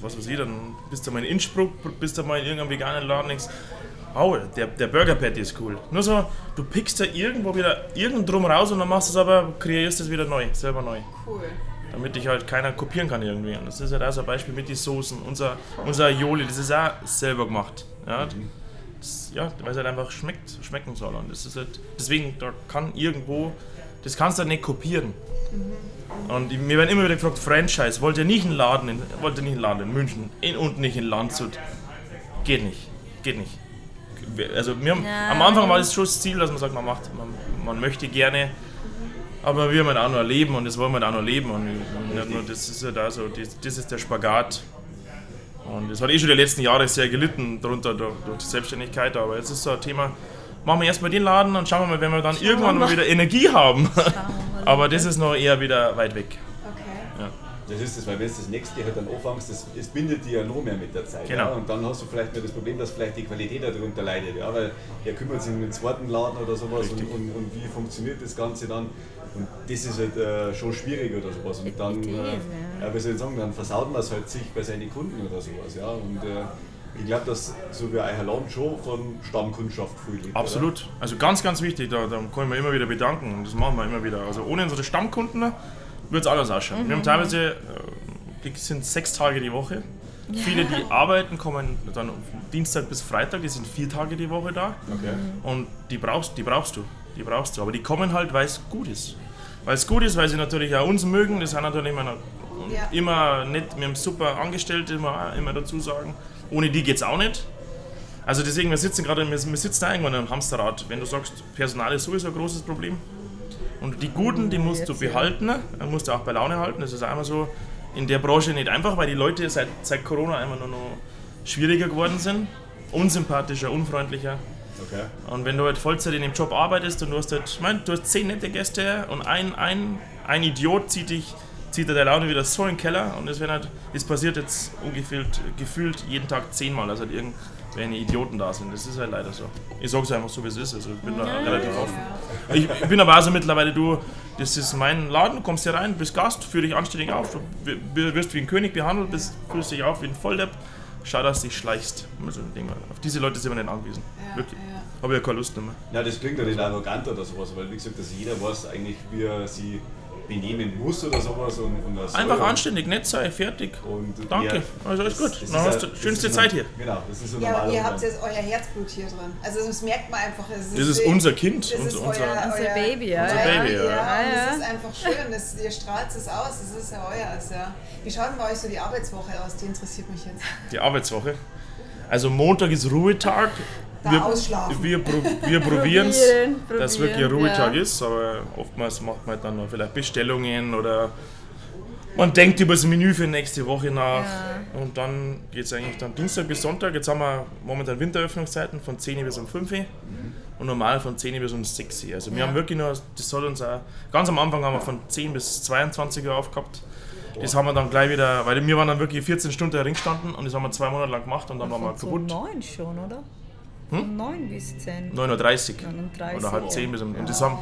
was weiß ich, dann bist du mal in Innsbruck, bist du mal in irgendeinem veganen Laden, denkst, oh, der, der Burger Patty ist cool. Nur so, du pickst da irgendwo wieder irgend drum raus und dann machst du es aber, kreierst es wieder neu, selber neu. Cool. damit dich halt keiner kopieren kann irgendwie. Und das ist halt auch so ein Beispiel mit den Soßen. Unser, unser Aioli, das ist auch selber gemacht. Ja, das, ja weil es halt einfach schmeckt, schmecken soll. Und das ist halt, deswegen, da kann irgendwo, das kannst du halt nicht kopieren. Und die- mir werden immer wieder gefragt, Franchise, wollt ihr nicht einen Laden in, wollt ihr nicht einen Laden in München in, und nicht in Landshut? Geht nicht, geht nicht. Wir- Also wir haben, Ja, am Anfang war das schon das Ziel, dass man sagt, man macht, man, man möchte gerne aber wir halt auch noch leben und das wollen wir auch noch leben. Und nicht nur, das ist ja da so, das, das ist der Spagat. Und das hat eh schon die letzten Jahre sehr gelitten darunter durch, durch die Selbstständigkeit. Aber jetzt ist so ein Thema, machen wir erstmal den Laden und schauen wir mal, wenn wir dann irgendwann mal mal. wieder Energie haben. Schauen (laughs) aber das ist noch eher wieder weit weg. Okay. Ja. Das ist das, weil wenn du das nächste halt dann anfängst, das, das bindet dir ja noch mehr mit der Zeit. Genau. Ja? Und dann hast du vielleicht mehr das Problem, dass vielleicht die Qualität darunter leidet. Ja? Weil er kümmert sich um den zweiten Laden oder sowas und, und, und wie funktioniert das Ganze dann. Und das ist halt äh, schon schwierig oder sowas. Und dann, äh, ja, wie soll ich sagen, dann versaut man es halt sich bei seinen Kunden oder sowas. Ja? Und äh, ich glaube, dass so wie euer Laden schon von Stammkundschaft viel lebt. Absolut. Also ganz, ganz wichtig, da, da kann ich mir immer wieder bedanken und das machen wir immer wieder. Also ohne unsere Stammkunden wird es anders ausschauen. Wir haben teilweise, äh, sind sechs Tage die Woche. Viele, die arbeiten, kommen dann Dienstag bis Freitag, die sind vier Tage die Woche da. Oder? Okay. Und die brauchst, die brauchst du. Die brauchst du. Aber die kommen halt, weil es gut ist. Weil es gut ist, weil sie natürlich auch uns mögen. Das sind natürlich immer, noch, Ja. immer nett. Wir haben super Angestellte, immer, immer dazu sagen. Ohne die geht es auch nicht. Also deswegen, wir sitzen gerade, wir, wir sitzen da irgendwann im Hamsterrad. Wenn du sagst, Personal ist sowieso ein großes Problem. Und die Guten, die musst du behalten, dann musst du auch bei Laune halten. Das ist einmal so in der Branche nicht einfach, weil die Leute seit, seit Corona einfach nur noch schwieriger geworden sind. Unsympathischer, unfreundlicher. okay. Und wenn du halt Vollzeit in dem Job arbeitest und du hast halt, ich mein, du hast zehn nette Gäste und ein, ein, ein Idiot zieht dich, zieht dir der Laune wieder so in den Keller und das, werden halt, passiert jetzt ungefähr gefühlt jeden Tag zehnmal, dass halt irgendwelche Idioten da sind. Das ist halt leider so. Ich sag's einfach so, wie es ist. Also ich bin da relativ offen. Ich, ich bin aber auch so mittlerweile, du, das ist mein Laden, du kommst hier rein, bist Gast, führ dich anständig auf, du wirst wie ein König behandelt, bist, fühlst dich auf wie ein Volldepp. Schau, dass du dich schleichst. Also, ich denke mal, auf diese Leute sind wir nicht angewiesen. Ja, Wirklich. ja. Habe ich ja keine Lust mehr. Ja, das klingt ja nicht arrogant oder sowas, weil wie gesagt, dass jeder weiß eigentlich, wie er sie benehmen muss oder sowas. Und, und das Einfach soll. anständig, nett sein, fertig. Und Danke, ja, also alles gut. das ist Dann hast ja- du das schönste ist Zeit hier. Genau, das ist so Ja, normal. und ihr habt jetzt euer Herzblut hier drin. Also das merkt man einfach. Es Das ist unser Kind, Das unser, ist unser, euer, Unser euer Baby, ja. Unser Baby, ja. ja. Ja, ja. es ist einfach schön. Das, ihr strahlt es aus. Es ist ja euer. Ja. Wie schaut denn bei euch so die Arbeitswoche aus? Die interessiert mich jetzt. die Arbeitswoche. Also Montag ist Ruhetag. Da ausschlafen. wir, pro, wir (laughs) probieren es, dass es wirklich ein Ruhetag ja. ist, aber oftmals macht man dann noch vielleicht Bestellungen oder man denkt über das Menü für nächste Woche nach Ja. und dann geht es eigentlich dann Dienstag bis Sonntag. Jetzt haben wir momentan Winteröffnungszeiten von 10 Uhr bis um 5 Uhr und normal von 10 Uhr bis um 6 Uhr. Also wir Ja. haben wirklich nur, das soll uns auch, ganz am Anfang haben wir von 10 bis 22 Uhr aufgehabt. Das haben wir dann gleich wieder, weil wir waren dann wirklich 14 Stunden im Ring gestanden und das haben wir zwei Monate lang gemacht und dann waren wir kaputt. neun schon, oder? Von neun bis zehn. 9.30 Uhr 39, oder halb ja. 10 bis um. Und das haben,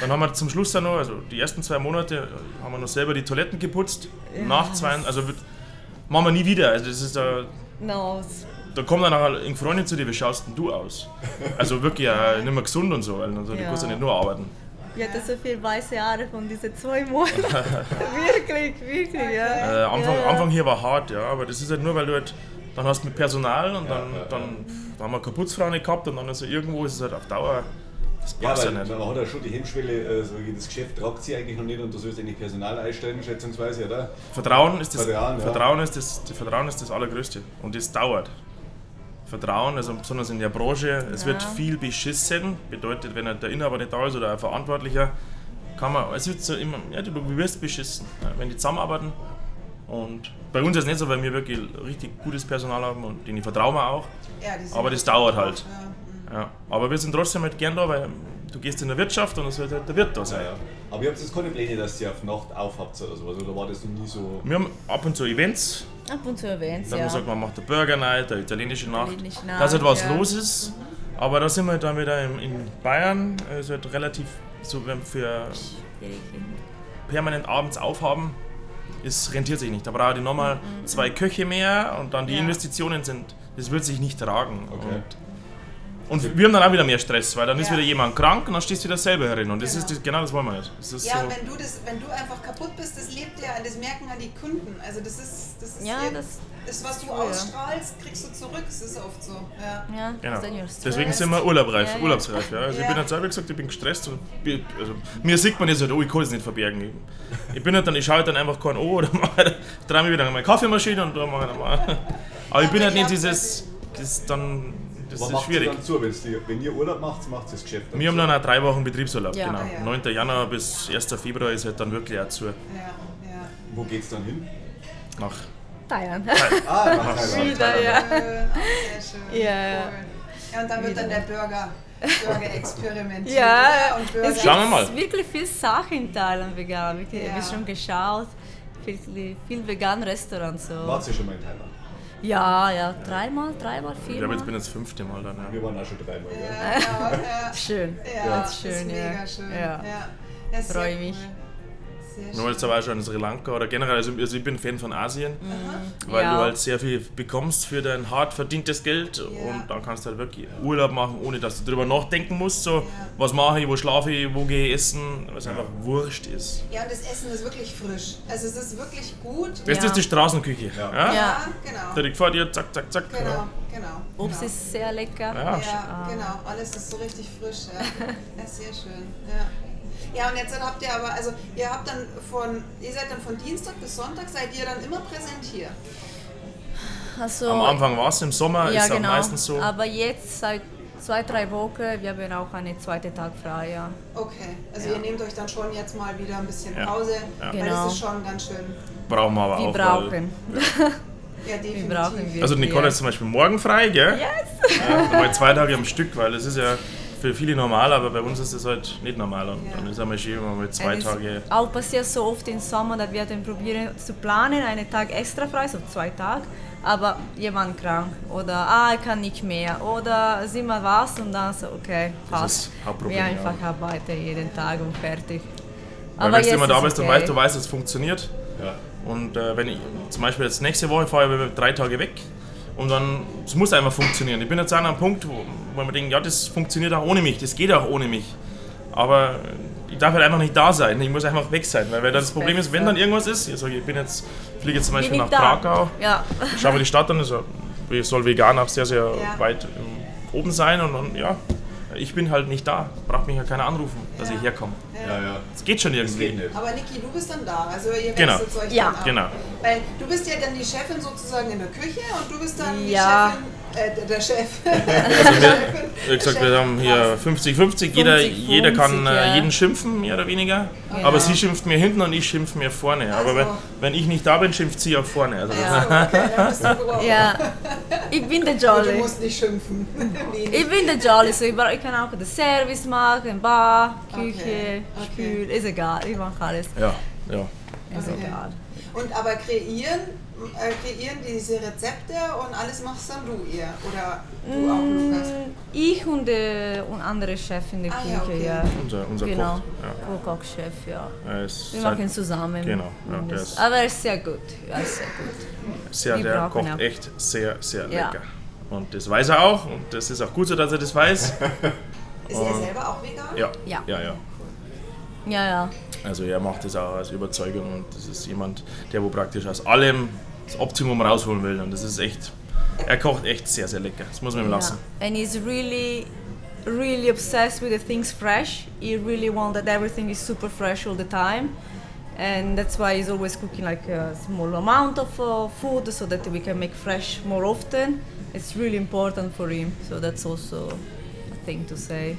dann haben wir zum Schluss dann noch, also die ersten zwei Monate äh, haben wir noch selber die Toiletten geputzt. Nach zwei, also wird, machen wir nie wieder. Also das ist da, No, da kommt dann nachher eine Freundin zu dir, wie schaust denn du aus? Also wirklich äh, nicht mehr gesund und so, weil also, du Ja. kannst ja nicht nur arbeiten. ich hatte so viel weiße Haare von diesen zwei Monaten. (laughs) wirklich, wirklich, ja. Äh, Anfang, ja, ja. Anfang hier war hart, ja, aber das ist halt nur, weil du halt, dann hast du mit Personal und dann, ja, ja. dann, da haben wir keine Putzfrau nicht gehabt und dann also irgendwo ist es halt auf Dauer, das Ja, passt weil ja, nicht. man hat ja schon die Hemmschwelle, so wie das Geschäft tragt sie eigentlich noch nicht und du sollst eigentlich Personal einstellen, schätzungsweise, oder? Vertrauen ist das, Vertrauen, Vertrauen, ja. ist das, das Vertrauen ist das Allergrößte und das dauert. Vertrauen, also besonders in der Branche, es wird Ja. viel beschissen. Bedeutet, wenn halt der Inhaber nicht da ist oder ein Verantwortlicher, kann man, es wird so immer, ja, du wirst beschissen, ja, wenn die zusammenarbeiten. Und bei uns ist es nicht so, weil wir wirklich richtig gutes Personal haben und denen vertrauen wir auch. Ja, Aber das dauert halt. Ja, mhm. Ja. Aber wir sind trotzdem halt gern da, weil du gehst in der Wirtschaft und es wird halt der Wirt da sein. ja. Aber ihr habt jetzt keine Pläne, dass ihr auf Nacht aufhabt oder sowas, oder war das noch nie so? Wir haben ab und zu Events, Ab und zu erwähnt, Dann ja. sagt man, macht eine Burger Night, eine italienische Nacht. Italienische Nacht, dass halt was ja. los ist. Aber da sind wir dann wieder in, in Bayern, es wird relativ so, wenn wir für permanent abends aufhaben, es rentiert sich nicht. Da brauche ich nochmal zwei Köche mehr und dann die Ja. Investitionen sind, das wird sich nicht tragen. Okay. Und, und wir haben dann auch wieder mehr Stress, weil dann ist Ja. wieder jemand krank und dann stehst du wieder selber herin. Und das Genau. ist das, genau das wollen wir nicht. Das ist Ja, so, und wenn du, das, wenn du einfach kaputt bist, das lebt ja, das merken ja die Kunden. Also das ist, das ist Ja, ihr- das- das, was du ja. ausstrahlst, kriegst du zurück. Es ist oft so. Ja. Ja, Genau. Deswegen sind wir urlaubreif, Ja, urlaubsreif. Ja. Also Ja. ich bin jetzt selber gesagt, ich bin gestresst. Und, also, mir sieht man jetzt halt, oh, ich kann es nicht verbergen. Ich, ich bin halt dann, ich schaue halt dann einfach kein O oder (laughs) mache halt, drehe mich wieder an meine Kaffeemaschine und da mache ich dann mal. Aber ich bin halt nicht dieses, das dann, das ist schwierig. dann zu, wenn ihr Urlaub macht, macht ihr das Geschäft dann Wir haben zu? dann auch drei Wochen Betriebsurlaub, Ja. genau. Ah, ja. 9. Januar bis 1. Februar ist halt dann wirklich auch zu. Ja, ja. Wo geht's dann hin? Nach Thailand. Ah, (laughs) nach Thailand. Wieder, ja. Schön, sehr schön. Ja, ja. Cool. Ja, und dann wird dann der Burger, Burger experimentiert. Ja, und Burger. es Schauen wir gibt mal. wirklich viel Sache in Thailand vegan. Wirklich, Ja. Ich habe schon geschaut. viel, viel vegan Restaurants. So. Wart ihr schon mal in Thailand? Ja, ja, dreimal, dreimal, Ich glaube, viermal. jetzt bin ich das fünfte Mal dann. Ja. Wir waren auch schon dreimal. Ja. Ja, ja. Schön. Ja, das ist schön, ist ja. mega schön. Ja. Ja. Ja, sehr Freu mich. Cool. Sehr Nur jetzt aber auch schon in Sri Lanka oder generell, also, also ich bin Fan von Asien, Mhm. weil Ja. du halt sehr viel bekommst für dein hart verdientes Geld und dann kannst du halt wirklich Urlaub machen, ohne dass du drüber nachdenken musst, so was mache ich, wo schlafe ich, wo gehe ich essen, was einfach wurscht ist. Ja, und das Essen ist wirklich frisch. Also es ist wirklich gut. Das Ja. ist die Straßenküche. Ja. Ja. Ja. genau. Direkt vor dir, zack, zack, zack. Genau, genau. Obst genau. ist sehr lecker. Ja. Ja, genau. Alles ist so richtig frisch. Ja, (laughs) ja sehr schön. Ja. Ja, und jetzt habt ihr aber, also ihr habt dann von, ihr seid dann von Dienstag bis Sonntag, seid ihr dann immer präsent hier. Also, Am Anfang war es, im Sommer ja, ist es genau. auch meistens so. Aber jetzt seit zwei, drei Wochen, wir haben auch einen zweiten Tag frei. Ja. Okay, also Ja. ihr nehmt euch dann schon jetzt mal wieder ein bisschen Ja. Pause, Ja. weil Genau. das ist schon ganz schön. Brauchen wir aber Wir auch. brauchen. Ja, definitiv. Wir brauchen wir. Also Nicole ist zum Beispiel morgen frei, gell? Yes! Ja, zwei Tage am Stück, weil das ist ja für viele normal, aber bei uns ist das halt nicht normal. Und Ja. dann ist einmal schön, wenn man mit zwei Und es Tage. Auch passiert so oft im Sommer, dass wir dann probieren zu planen, einen Tag extra frei, so zwei Tage. Aber jemand krank oder ah, ich kann nicht mehr oder sieh mal was und dann so, okay, passt. wir ja. einfach arbeiten jeden Tag und fertig. Weil wenn du jetzt immer da ist bist, dann okay. weißt du, weißt, es funktioniert. Ja. Und äh, wenn ich zum Beispiel jetzt nächste Woche fahre ich drei Tage weg und dann, es muss einfach funktionieren. Ich bin jetzt an einem Punkt, wo, wo ich mir denke, ja, das funktioniert auch ohne mich, das geht auch ohne mich. Aber ich darf halt einfach nicht da sein, ich muss einfach weg sein. Weil, weil das, Das Problem ist, wenn dann irgendwas ist, ich, sag, ich bin jetzt, fliege jetzt zum Beispiel nach da? Krakau, Ja. schaue mir die Stadt an, also, ich soll vegan auch sehr, sehr Ja. weit oben sein und dann, ja, ich bin halt nicht da. Braucht mich ja keiner anrufen, dass Ja. ich herkomme. Ja, ja. Es geht schon irgendwie. geht nicht. Aber Niki, du bist dann da, also ihr Genau. wechselt euch Ja. dann ab. Genau. Weil du bist ja dann die Chefin sozusagen in der Küche und du bist dann Ja. die Chefin, äh, der- Chef. (laughs) Also wir, wie gesagt, wir haben hier 50-50, jeder, 50-50, jeder kann äh, ja. jeden schimpfen, mehr oder weniger. Genau. Aber sie schimpft mir hinten und ich schimpfe mir vorne. Aber Also. wenn, wenn ich nicht da bin, schimpft sie auch vorne. Also Ja, okay, (laughs) ja. Ich bin der Und du Jolly. musst nicht schimpfen. (laughs) Ich bin der Jolly, so ich, ich kann auch den Service machen, Bar, Küche, Okay, okay. Spül, ist egal, ich mache alles. ja, ja. Ist Okay. egal. Und aber kreieren, äh, kreieren diese Rezepte und alles machst dann du ihr oder du auch Lukas? Mm, Ich und, äh, und andere Chef in der Ah, Küche, ja, okay. ja. Unser, unser Genau, Koch. Ja. Kochchef, ja. Wir machen zusammen. Genau, ja, der Das- ist- Aber er ist sehr gut. Er ist sehr gut. sehr, wir der kocht auch. echt sehr, sehr Ja. lecker. Und das weiß er auch und das ist auch gut so, dass er das weiß. (laughs) Ist er selber auch vegan? Ja, Ja. ja, ja. Ja, ja. Also er macht das auch aus Überzeugung und das ist jemand, der wo praktisch aus allem das Optimum rausholen will und das ist echt, er kocht echt sehr, sehr lecker. Das muss man ihm lassen. And he's really, really obsessed with the things fresh. He really wants that everything is super fresh all the time. And that's why he's always cooking like a small amount of uh, food so that we can make fresh more often. It's really important for him. So that's also a thing to say.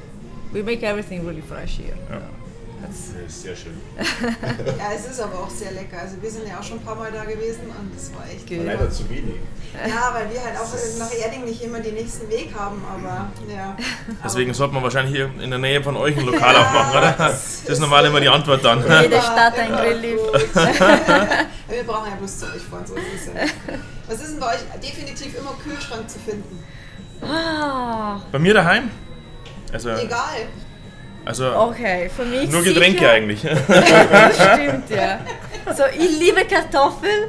We make everything really fresh here. Ja. Das ist sehr schön. (laughs) Ja, es ist aber auch sehr lecker. Also wir sind ja auch schon ein paar Mal da gewesen und das war echt Good. Leider zu wenig. Ja, weil wir halt auch nach Erding nicht immer den nächsten Weg haben, aber ja. Deswegen sollte man wahrscheinlich hier in der Nähe von euch ein Lokal aufmachen, oder? Das ist normal immer die Antwort dann. Jede Stadt ein gut. (laughs) wir brauchen ja bloß zu euch fahren, so ist es ja. Was ist denn bei euch definitiv immer Kühlschrank zu finden? Ah, Bei mir daheim? Also, Egal. Also okay, für mich nur Getränke sicher- eigentlich. Das (laughs) stimmt, ja. So, ich liebe Kartoffeln.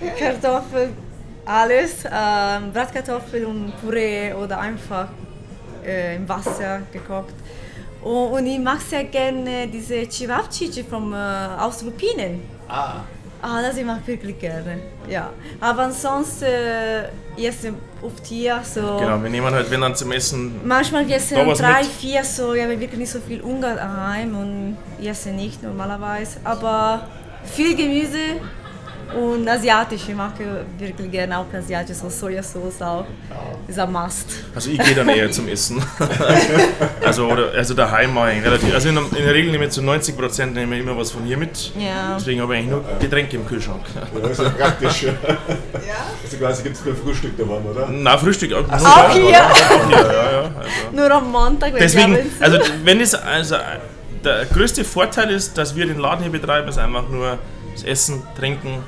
Okay. Kartoffel, alles. Ähm, Bratkartoffel und Püree oder einfach äh, im Wasser gekocht. Und, und ich mag sehr gerne diese Cevapcici vom, äh, aus Lupinen. Ah, Ah, das ich mag wirklich gerne. Ja. Aber ansonsten äh, ich esse oft hier so. Genau, wir nehmen halt, wenn dann zum Essen. Manchmal wir essen drei, mit? vier so, ja, wir wirklich nicht so viel Ungarn daheim und ich esse nicht normalerweise. Aber viel Gemüse und asiatisch. Ich mag wirklich gerne auch asiatisch, so Sojasauce auch. Ist ein Must. Also ich gehe dann eher zum Essen. (laughs) also, oder, also daheim mache ich relativ. Also in, der- in der Regel nehme ich zu 90 Prozent nehme ich immer was von hier mit. Ja. Deswegen habe ich eigentlich nur Getränke im Kühlschrank. das ist ja praktisch. (laughs) Ja? Also quasi gibt es nur Frühstück daheim, oder? Na, Frühstück auch. muss Auch hier. Auch hier, ja, ja. Also. Nur am Montag, wenn Deswegen, also wenn es, also der größte Vorteil ist, dass wir den Laden hier betreiben, ist einfach nur, das Essen, Trinken,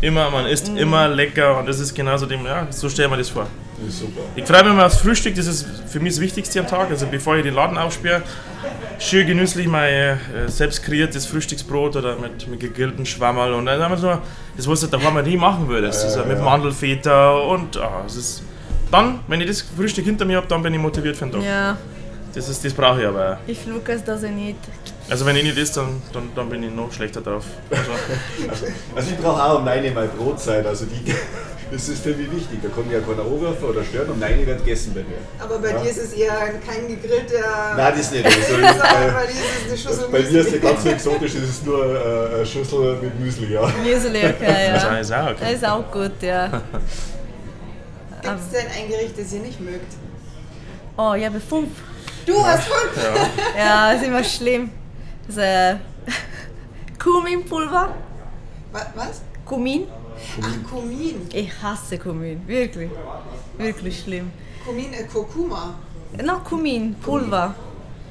immer, man isst immer lecker und das ist genauso dem, ja, so stellen wir das vor. Das ist super. Ich freue mich immer aufs Frühstück, das ist für mich das Wichtigste am Tag. Also bevor ich den Laden aufsperre, schön genüsslich mein äh, selbst kreiertes Frühstücksbrot oder mit, mit gegrillten Schwammerl und dann haben wir so, das was du daheim nie machen würdest. Also mit Mandelfeta und ah, es ist dann, wenn ich das Frühstück hinter mir habe, dann bin ich motiviert für den Tag. Ja, Das, ist, das brauche ich aber. ich Lukas das nicht. Also wenn ich nicht das, dann, dann, dann bin ich noch schlechter drauf. Also, (laughs) Also ich brauche auch um 9 Uhr meine Brotzeit, also die, (laughs) das ist für mich wichtig. Da kann ja keiner anrufen oder stören, um 9 Uhr wird gegessen bei mir. Aber bei Ja. dir ist es eher kein gegrillter. Nein, das nicht. Also, (laughs) bei, bei dir ist es eine Schüssel bei mir ist Müsli. der ganz exotisch, es ist nur äh, eine Schüssel mit Müsli, ja. Müsli, okay, das ja. ist auch Das okay. ist auch gut, ja. Gibt es denn ein Gericht, das ihr nicht mögt? Oh, ich habe fünf. Du hast fünf! Ja. Ja, das ist immer schlimm. Das ist, äh, (laughs) Kuminpulver. Wa- Was? Kumin. Ach, Kumin. Ich hasse Kumin, wirklich. Wirklich schlimm. Kumin, äh, Kurkuma. Noch Kumin, Pulver.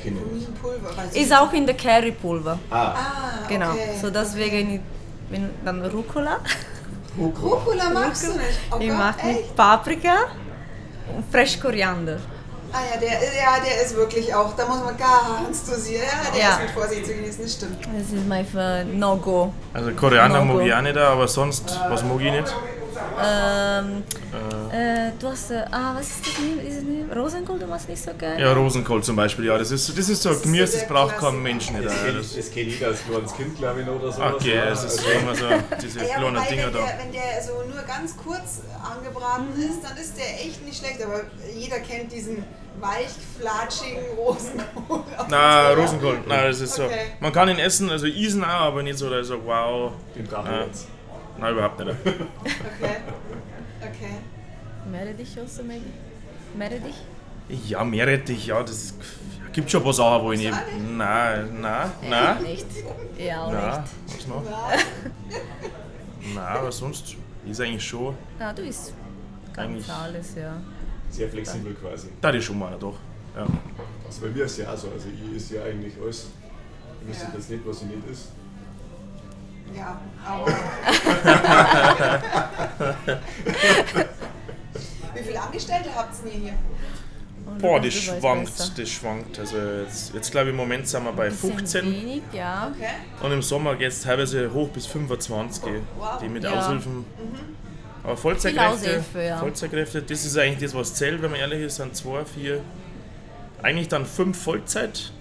Kuminpulver. weiß Ist auch in der Currypulver. Ah, Ah, Genau. okay. So deswegen, ich- wenn, dann Rucola. Rucola magst du nicht? Oh ich Gott, mag mit Paprika und Fresh Koriander. Ah ja der, ja, der ist wirklich auch, da muss man ganz dosieren. Ja, der Ja. ist mit Vorsicht zu genießen, das stimmt. Das ist mein No-Go. Also Koriander No-go. mag ich auch nicht, aber sonst, was mag ich nicht? Ähm, äh, du hast, äh, ah, was ist das? nicht? Ist es nicht? Rosenkohl, du machst nicht so geil? Ja, Rosenkohl zum Beispiel, ja, das ist, das ist so ein ist Gemüse, so das braucht kein. Mensch nicht. das kenne das, ich, das als kleines Kind, glaube ich, noch oder so. okay, ja. das ist Also, immer so, (laughs) diese ja, kleinen wobei, Dinger wenn da. der, wenn der so nur ganz kurz angebraten Mhm. ist, dann ist der echt nicht schlecht. Aber jeder kennt diesen weich flatschigen Rosenkohl. (laughs) Na. Rosenkohl, na, das ist so. Okay. Man kann ihn essen, also isen auch, aber nicht so, dass ich sage, wow. Den brauchen wir jetzt. Nein, überhaupt nicht. Okay. Okay. Meerrettich also, maybe? Meerrettich? Ja, Meerrettich, ja, das ist, gibt schon ein paar Sachen, wo ich nicht. Nein, nein, nein. Nicht. Ja, auch Nein, nicht. was noch? (laughs) Nein, aber sonst ist eigentlich schon, Ja, du isst ganz Eigentlich- alles, ja. Sehr flexibel quasi. da ist schon mal doch. Ja. Also bei mir ist ja auch so, also ich esse ja eigentlich alles. Ich wüsste Ja. jetzt nicht, was ich nicht esse. Ja, aber. (laughs) Wie viele Angestellte habt ihr denn hier? Und Boah, das schwankt, das schwankt. Also jetzt, jetzt glaube ich im Moment sind wir bei Bisschen 15 Wenig, ja. Okay. und im Sommer geht es teilweise hoch bis 25, Wow. die mit Ja. Aushilfen. Aber Vollzeitkräfte, ja. Vollzeitkräfte, das ist eigentlich das, was zählt, wenn man ehrlich ist, sind zwei, vier, eigentlich dann fünf Vollzeit.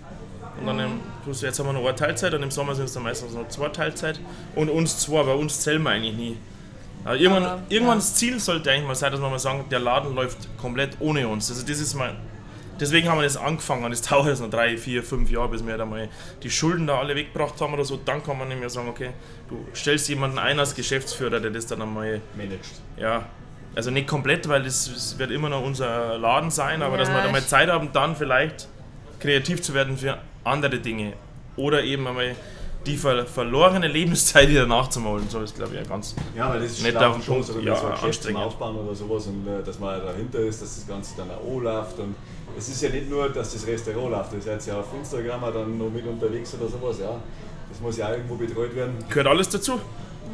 Und dann im, plus jetzt haben wir noch eine Teilzeit und im Sommer sind es dann meistens noch zwei Teilzeit. Und uns zwei, bei uns zählen wir eigentlich nie. Aber irgendwann, Aber, irgendwann ja. das Ziel sollte eigentlich mal sein, dass wir mal sagen, der Laden läuft komplett ohne uns. Also das ist mal. Deswegen haben wir das angefangen und es (laughs) dauert jetzt noch drei, vier, fünf Jahre, bis wir da mal die Schulden da alle weggebracht haben oder so. Dann kann man nicht mehr sagen, okay, du stellst jemanden ein als Geschäftsführer, der das dann einmal Managed. ja, also nicht komplett, weil das, das wird immer noch unser Laden sein, aber Ja, dass wir da mal ich- Zeit haben, dann vielleicht kreativ zu werden für andere Dinge. Oder eben einmal die ver verlorene Lebenszeit wieder nachzuholen. So ist, glaube ich, ja ganz. Ja, weil das ist Nicht auf schon so, ja, so ein anstrengend. Aufbauen oder sowas und äh, dass man dahinter ist, dass das Ganze dann auch läuft. Und es ist ja nicht nur, dass das Restaurant läuft, ihr seid ja auf Instagram dann noch mit unterwegs oder sowas, ja. Das muss ja auch irgendwo betreut werden. Gehört alles dazu.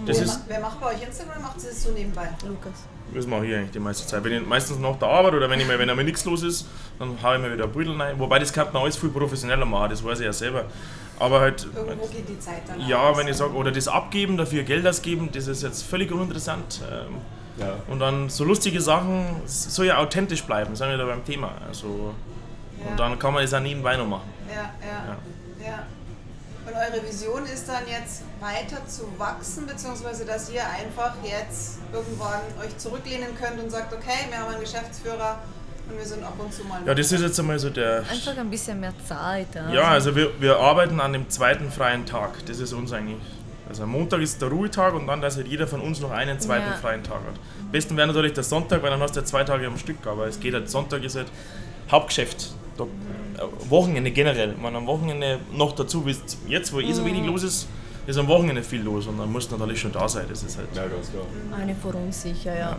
Das wer, ist, macht, wer macht bei euch Instagram? Macht sie das so nebenbei? Lukas. das mache ich eigentlich die meiste Zeit. Wenn ich meistens nach der Arbeit oder wenn, ich mal, wenn einmal nichts los ist, dann haue ich mir wieder ein Büdel rein. Wobei das kann man alles viel professioneller machen, das weiß ich ja selber. Aber halt, Irgendwo geht die Zeit dann ja, aus. wenn ich sage, oder das Abgeben, dafür Geld ausgeben, das ist jetzt völlig uninteressant. Ähm, Ja. Und dann so lustige Sachen, soll ja authentisch bleiben, sind wir da beim Thema. Also, Ja. Und dann kann man das auch nebenbei noch machen. Ja, ja, ja. Und eure Vision ist dann jetzt weiter zu wachsen, beziehungsweise dass ihr einfach jetzt irgendwann euch zurücklehnen könnt und sagt, okay, wir haben einen Geschäftsführer und wir sind ab und zu mal. Ja, das ist jetzt einmal so der. Einfach ein bisschen mehr Zeit. Ja, Ja, also wir, wir arbeiten an dem zweiten freien Tag. Das ist uns eigentlich. Also am Montag ist der Ruhetag und dann, dass halt jeder von uns noch einen zweiten Ja. freien Tag hat. Am besten wäre natürlich der Sonntag, weil dann hast du ja zwei Tage am Stück. Aber es geht halt, Sonntag ist halt Hauptgeschäft. Da, Wochenende generell. Man am Wochenende noch dazu, wie jetzt, wo eh so wenig los ist, ist am Wochenende viel los und dann muss natürlich schon da sein. Das ist halt. Ja, ganz klar. Eine uns sicher, ja.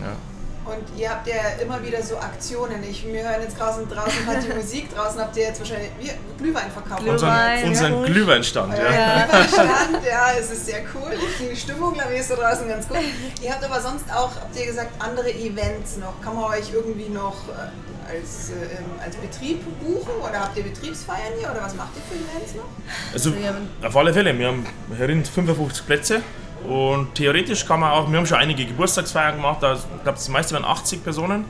Ja. Und ihr habt ja immer wieder so Aktionen. Ich, wir hören jetzt draußen, draußen hat die (laughs) Musik, draußen habt ihr jetzt wahrscheinlich Glühwein verkauft. Glühwein. Unseren, unseren ja. Glühweinstand, ja. Ja. (laughs) Glühweinstand, ja, es ist sehr cool. Die Stimmung, glaube ich, ist da draußen ganz gut. Ihr habt aber sonst auch, habt ihr gesagt, andere Events noch. Kann man euch irgendwie noch äh, als, äh, ähm, als Betrieb buchen oder habt ihr Betriebsfeiern hier oder was macht ihr für Events noch? Also haben- auf alle Fälle, wir haben herin 55 Plätze und theoretisch kann man auch, wir haben schon einige Geburtstagsfeiern gemacht, da, ich glaube das meiste waren 80 Personen.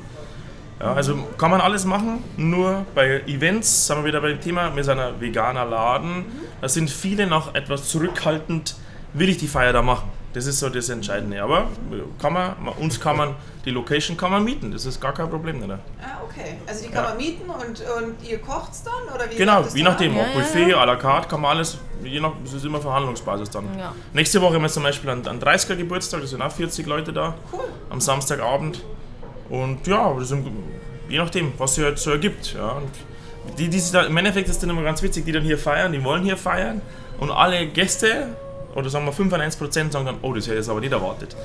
Ja, also kann man alles machen, nur bei Events sind wir wieder bei dem Thema, wir sind ein veganer Laden, da sind viele noch etwas zurückhaltend, will ich die Feier da machen. Das ist so das Entscheidende. Aber kann man, uns kann man, die Location kann man mieten, das ist gar kein Problem. Nicht? Ah, okay. Also die kann Ja. man mieten und, und ihr kocht dann? Oder wie Genau, das je nachdem? Ja, ob ja, Buffet, ja. à la carte, kann man alles, je nach, das ist immer Verhandlungsbasis dann. Ja. Nächste Woche haben wir zum Beispiel einen, einen 30er Geburtstag, da sind auch 40 Leute da, Cool. am Samstagabend. Und ja, das sind, je nachdem, was sich halt so ergibt. Ja. Und die, die sich da, Im Endeffekt ist dann immer ganz witzig, die dann hier feiern, die wollen hier feiern und alle Gäste, oder sagen wir 95% sagen dann, oh, das hätte ich jetzt aber nicht erwartet.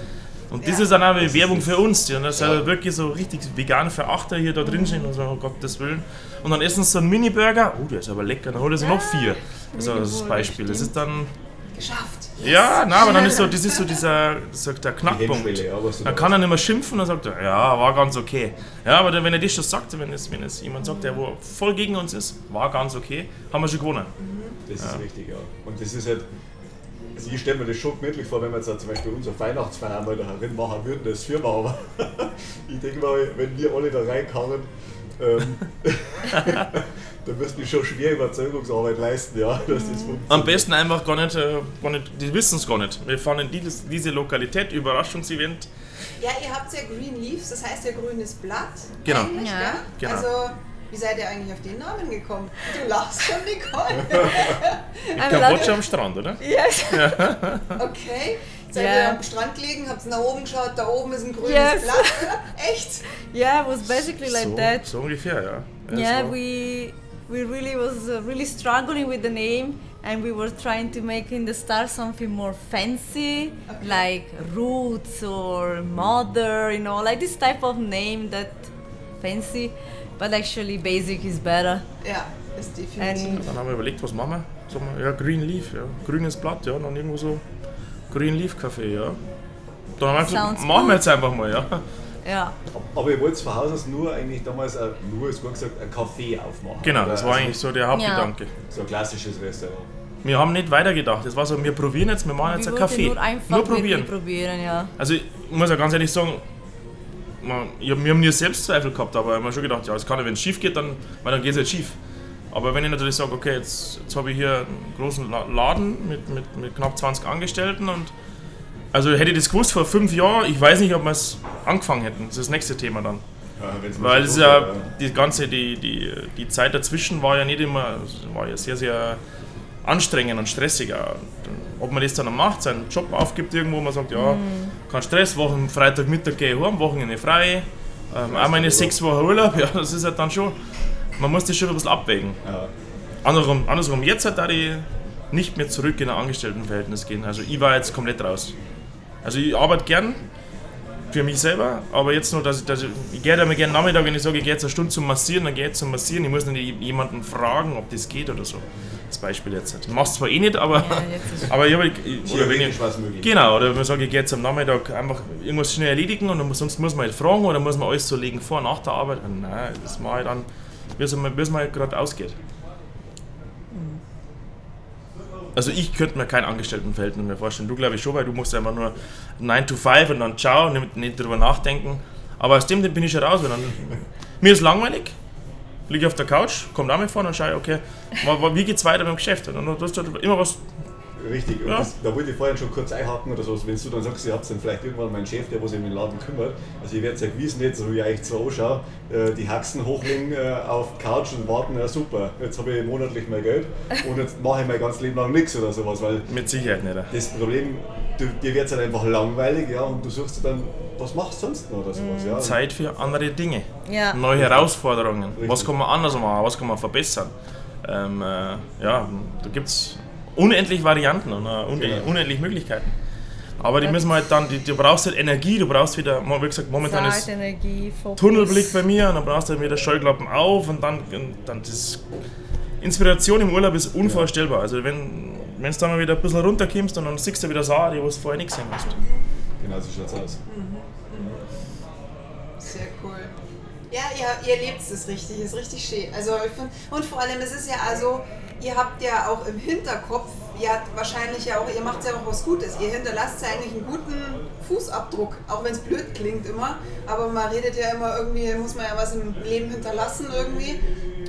Und das Ja. ist dann auch eine Werbung für uns, die, und das Ja. wirklich so richtig vegane Verachter hier da drin sind und so, um Gottes Willen. Und dann essen sie so einen Mini-Burger, oh, der ist aber lecker, dann holen sie noch vier. Also das ist das Beispiel. Das ist dann, Geschafft. ja, na, aber dann ist so, (laughs) das ist so dieser, ist der Knackpunkt. Ja, Dann da kann er nicht mehr schimpfen, dann sagt er, ja, war ganz okay. Ja, aber dann, wenn er das schon sagt, wenn es, wenn es jemand sagt, der wo voll gegen uns ist, war ganz okay, haben wir schon gewonnen. Das ist richtig, ja. Und das ist halt, also ich stelle mir das schon gemütlich vor, wenn wir jetzt zum Beispiel unsere Weihnachtsfeier mal da herin machen würden, das Firma, aber (laughs) ich denke mal, wenn wir alle da reinkamen, ähm, (laughs) dann müssten wir schon schwer Überzeugungsarbeit leisten, ja, dass das funktioniert. Am besten einfach gar nicht, äh, gar nicht die wissen es gar nicht. Wir fahren in dieses, diese Lokalität, Überraschungsevent. Ja, ihr habt ja Green Leaves, das heißt ja grünes Blatt. Genau. Ja. Genau. Also, wie seid ihr eigentlich auf den Namen gekommen? Du lachst schon, Nicole. (laughs) In Kambodscha am Strand, oder? Yes. (laughs) Okay. Seid Ja. ihr am Strand gelegen, habt nach oben geschaut, da oben ist ein grünes Yes. Blatt. (laughs) Echt? Yeah, it was basically like so, that. so ungefähr, ja. Ja, yeah, so. we we really was uh, really struggling with the name, and we were trying to make in the start something more fancy, Okay. like roots or mother, you know, like this type of name that fancy, but actually basic is better. Ja, ist definitiv. And Dann haben wir überlegt, was machen wir? Sagen wir, ja, Green Leaf, ja. Grünes Blatt, ja, dann irgendwo so Green Leaf Café, ja. Dann haben wir gesagt, Sounds machen wir jetzt einfach mal, ja. yeah, Aber ihr wollt von Haus aus nur eigentlich damals, ein, nur ist gut gesagt, ein Café aufmachen. Genau, oder? das war Also eigentlich so der Hauptgedanke. So ein klassisches Restaurant. Wir haben nicht weitergedacht. Das war so, wir probieren jetzt, wir machen jetzt wir ein wollten Café. nur einfach Nur probieren. probieren, ja. Also ich muss ja ganz ehrlich sagen, man, ich hab, wir haben nie Selbstzweifel gehabt, aber ich habe mir schon gedacht, ja, es kann ja, wenn es schief geht, dann, weil dann geht es halt schief. Aber wenn ich natürlich sage, okay, jetzt, jetzt habe ich hier einen großen La- Laden mit, mit, mit knapp 20 Angestellten und also hätte ich das gewusst vor fünf Jahren, ich weiß nicht, ob wir es angefangen hätten. Das ist das nächste Thema dann. Ja, Weil es ja, war, die ganze, die, die, die Zeit dazwischen war ja nicht immer, war ja sehr, sehr anstrengend und stressig. Ob man das dann noch macht, seinen Job aufgibt irgendwo, man sagt, ja, kein Stress, Wochen, Freitagmittag gehe ich heim, Wochenende frei, ähm, auch meine sechs Wochen Urlaub, (laughs) ja, das ist halt dann schon, man muss das schon ein bisschen abwägen. Ja. Andersrum, andersrum jetzt hat da die nicht mehr zurück in ein Angestelltenverhältnis gehen. Also ich war jetzt komplett raus. Also ich arbeite gern für mich selber, aber jetzt nur, dass ich, dass ich, ich gehe da mal gerne Nachmittag, wenn ich sage, ich gehe jetzt eine Stunde zum Massieren, dann gehe ich zum Massieren. Ich muss nicht jemanden fragen, ob das geht oder so. Das Beispiel jetzt. Ich mach's zwar eh nicht, aber, Ja, (laughs) aber ich, habe- ich, oder wenn ich, es möglich. Genau, oder man sagt, ich gehe jetzt am Nachmittag einfach irgendwas schnell erledigen und dann sonst muss man halt fragen oder muss man alles so legen vor, nach der Arbeit. Und nein, das mache ich dann, bis man, bis man halt gerade ausgeht. Also ich könnte mir kein Angestelltenverhältnis mehr vorstellen. Du glaube ich schon, weil du musst einfach nur 9 to 5 und dann ciao, nicht, nicht drüber nachdenken. Aber aus dem bin ich schon raus. Dann, (laughs) mir ist langweilig, liege auf der Couch, kommt auch mit vor und schaue, okay, wie geht's weiter beim Geschäft? Und dann hast du halt immer was Richtig, und Ja. das, da wollte ich vorhin schon kurz einhaken oder so, wenn du dann sagst, ihr habt dann vielleicht irgendwann meinen Chef, der was sich um den Laden kümmert, also ich werde ja gewiss nicht, so wie ich euch zwar anschaue, äh, die Haxen hochlegen äh, auf die Couch und warten, ja super, jetzt habe ich monatlich mehr Geld und jetzt mache ich mein ganzes Leben lang nichts oder sowas, weil mit Sicherheit nicht. das Problem, du, dir wird es halt einfach langweilig, ja, und du suchst dir dann, was machst du sonst noch oder sowas, ja. Zeit für andere Dinge. Ja. Neue Herausforderungen. Richtig. Was kann man anders machen? Was kann man verbessern? Ähm, äh, ja, da gibt es unendlich Varianten und äh, unendlich, Genau. unendlich Möglichkeiten. Aber die müssen wir halt dann, die, du brauchst halt Energie, du brauchst wieder, wie gesagt, momentan ist Zeit, Energie, Fokus. Tunnelblick bei mir und dann brauchst du halt wieder Scheuklappen auf und dann, und dann das Inspiration im Urlaub ist unvorstellbar. Also wenn wenn du dann mal wieder ein bisschen runterkommst und dann siehst du wieder Sachen, die du vorher nicht gesehen hast. Genau so schaut's aus. Sehr cool. Ja, ihr, ihr lebt es richtig, ist richtig schön. Also find, und vor allem, es ist ja also, ihr habt ja auch im Hinterkopf, ihr habt wahrscheinlich ja auch, ihr macht ja auch was Gutes. Ihr hinterlasst ja eigentlich einen guten Fußabdruck, auch wenn es blöd klingt immer. Aber man redet ja immer irgendwie, muss man ja was im Leben hinterlassen irgendwie.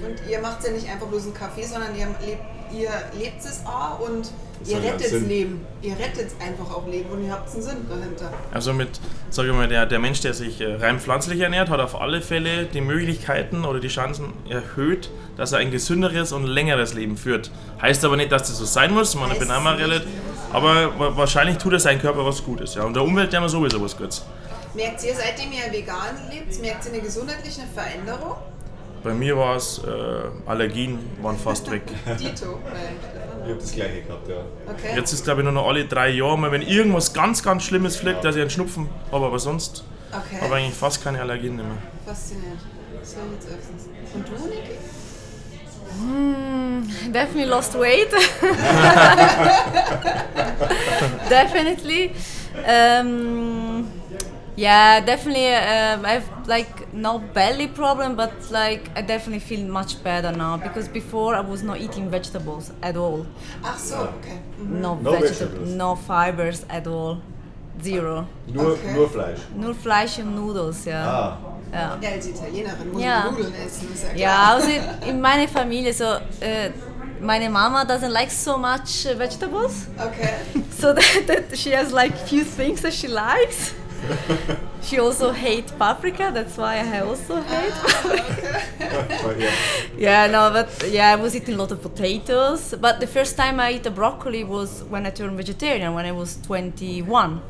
Und ihr macht ja nicht einfach bloß einen Kaffee, sondern ihr lebt, ihr lebt es auch und ihr hat ja rettet. Leben. Ihr rettet einfach auch Leben und ihr habt einen Sinn dahinter. Also mit, sag ich mal, der, der Mensch, der sich äh, rein pflanzlich ernährt, hat auf alle Fälle die Möglichkeiten oder die Chancen erhöht, dass er ein gesünderes und längeres Leben führt. Heißt aber nicht, dass das so sein muss, man bin einmal relativ, aber wa- wahrscheinlich tut es seinem Körper was Gutes. Ja. Und der Umwelt ja sowieso was Gutes. Merkt ihr, seitdem ihr vegan lebt, merkt ihr eine gesundheitliche Veränderung? Bei mir war es, äh, Allergien waren fast weg. (laughs) Dito. Ich habe das gleiche gehabt, ja. Okay. Jetzt ist glaube ich nur noch alle drei Jahre mal, wenn irgendwas ganz, ganz Schlimmes fliegt, dass ich einen Schnupfen habe, aber sonst okay. habe ich eigentlich fast keine Allergien mehr. Faszinierend. War jetzt öfters. Und du, Niki? Definitely lost weight. (laughs) (laughs) definitely. Um, yeah, definitely. Um, I have like no belly problem, but like I definitely feel much better now because before I was not eating vegetables at all. Ach so, okay. Mhm. No, No vegetables, vegetables. no fibers at all. Zero. Nur, Okay. nur Fleisch. Nur Fleisch und Noodles, ja. Ah, ja. Ja, als Italienerin muss Ja. man Nudeln essen, ist ja klar. Ja, also in (laughs) meiner Familie so, äh, meine Mama doesn't like so much uh, vegetables, Okay. (laughs) so that, that she has like few things that she likes. (laughs) she also hates paprika, that's why I also hate. aber ja. (laughs) Yeah, no, but yeah, I was eating a lot of potatoes. But the first time I ate a broccoli was when I turned vegetarian, when I was 21.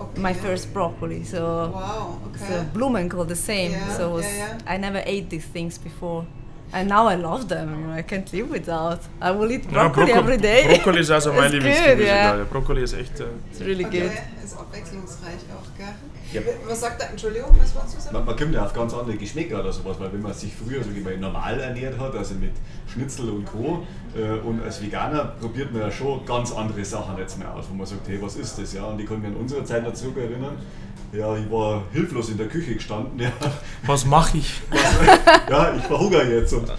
okay. My first broccoli, so. Wow, So. Blumenkohl the same. Yeah, so was, yeah, yeah. I never ate these things before. And now I love them. I can't live without. I will eat Ja, broccoli Brocco- every day. Brokkoli ist also (laughs) mein Lieblingsgemüse. yeah. ja. Brokkoli ist echt. Äh, It's really Okay, good. ist abwechslungsreich auch, gell? Ja. Was sagt er? Entschuldigung, was wolltest du sagen? Man, man kommt ja auf ganz andere Geschmäcker oder sowas, weil wenn man sich früher so mal normal ernährt hat, also mit Schnitzel und Co. Äh, und als Veganer probiert man ja schon ganz andere Sachen jetzt mehr aus, wo man sagt, hey, was ist das? Ja? Und ich kann mich an unsere Zeit noch zurückerinnern. Ja, ich war hilflos in der Küche gestanden. Ja, was mache ich? (laughs) ja ich verhungere jetzt und äh,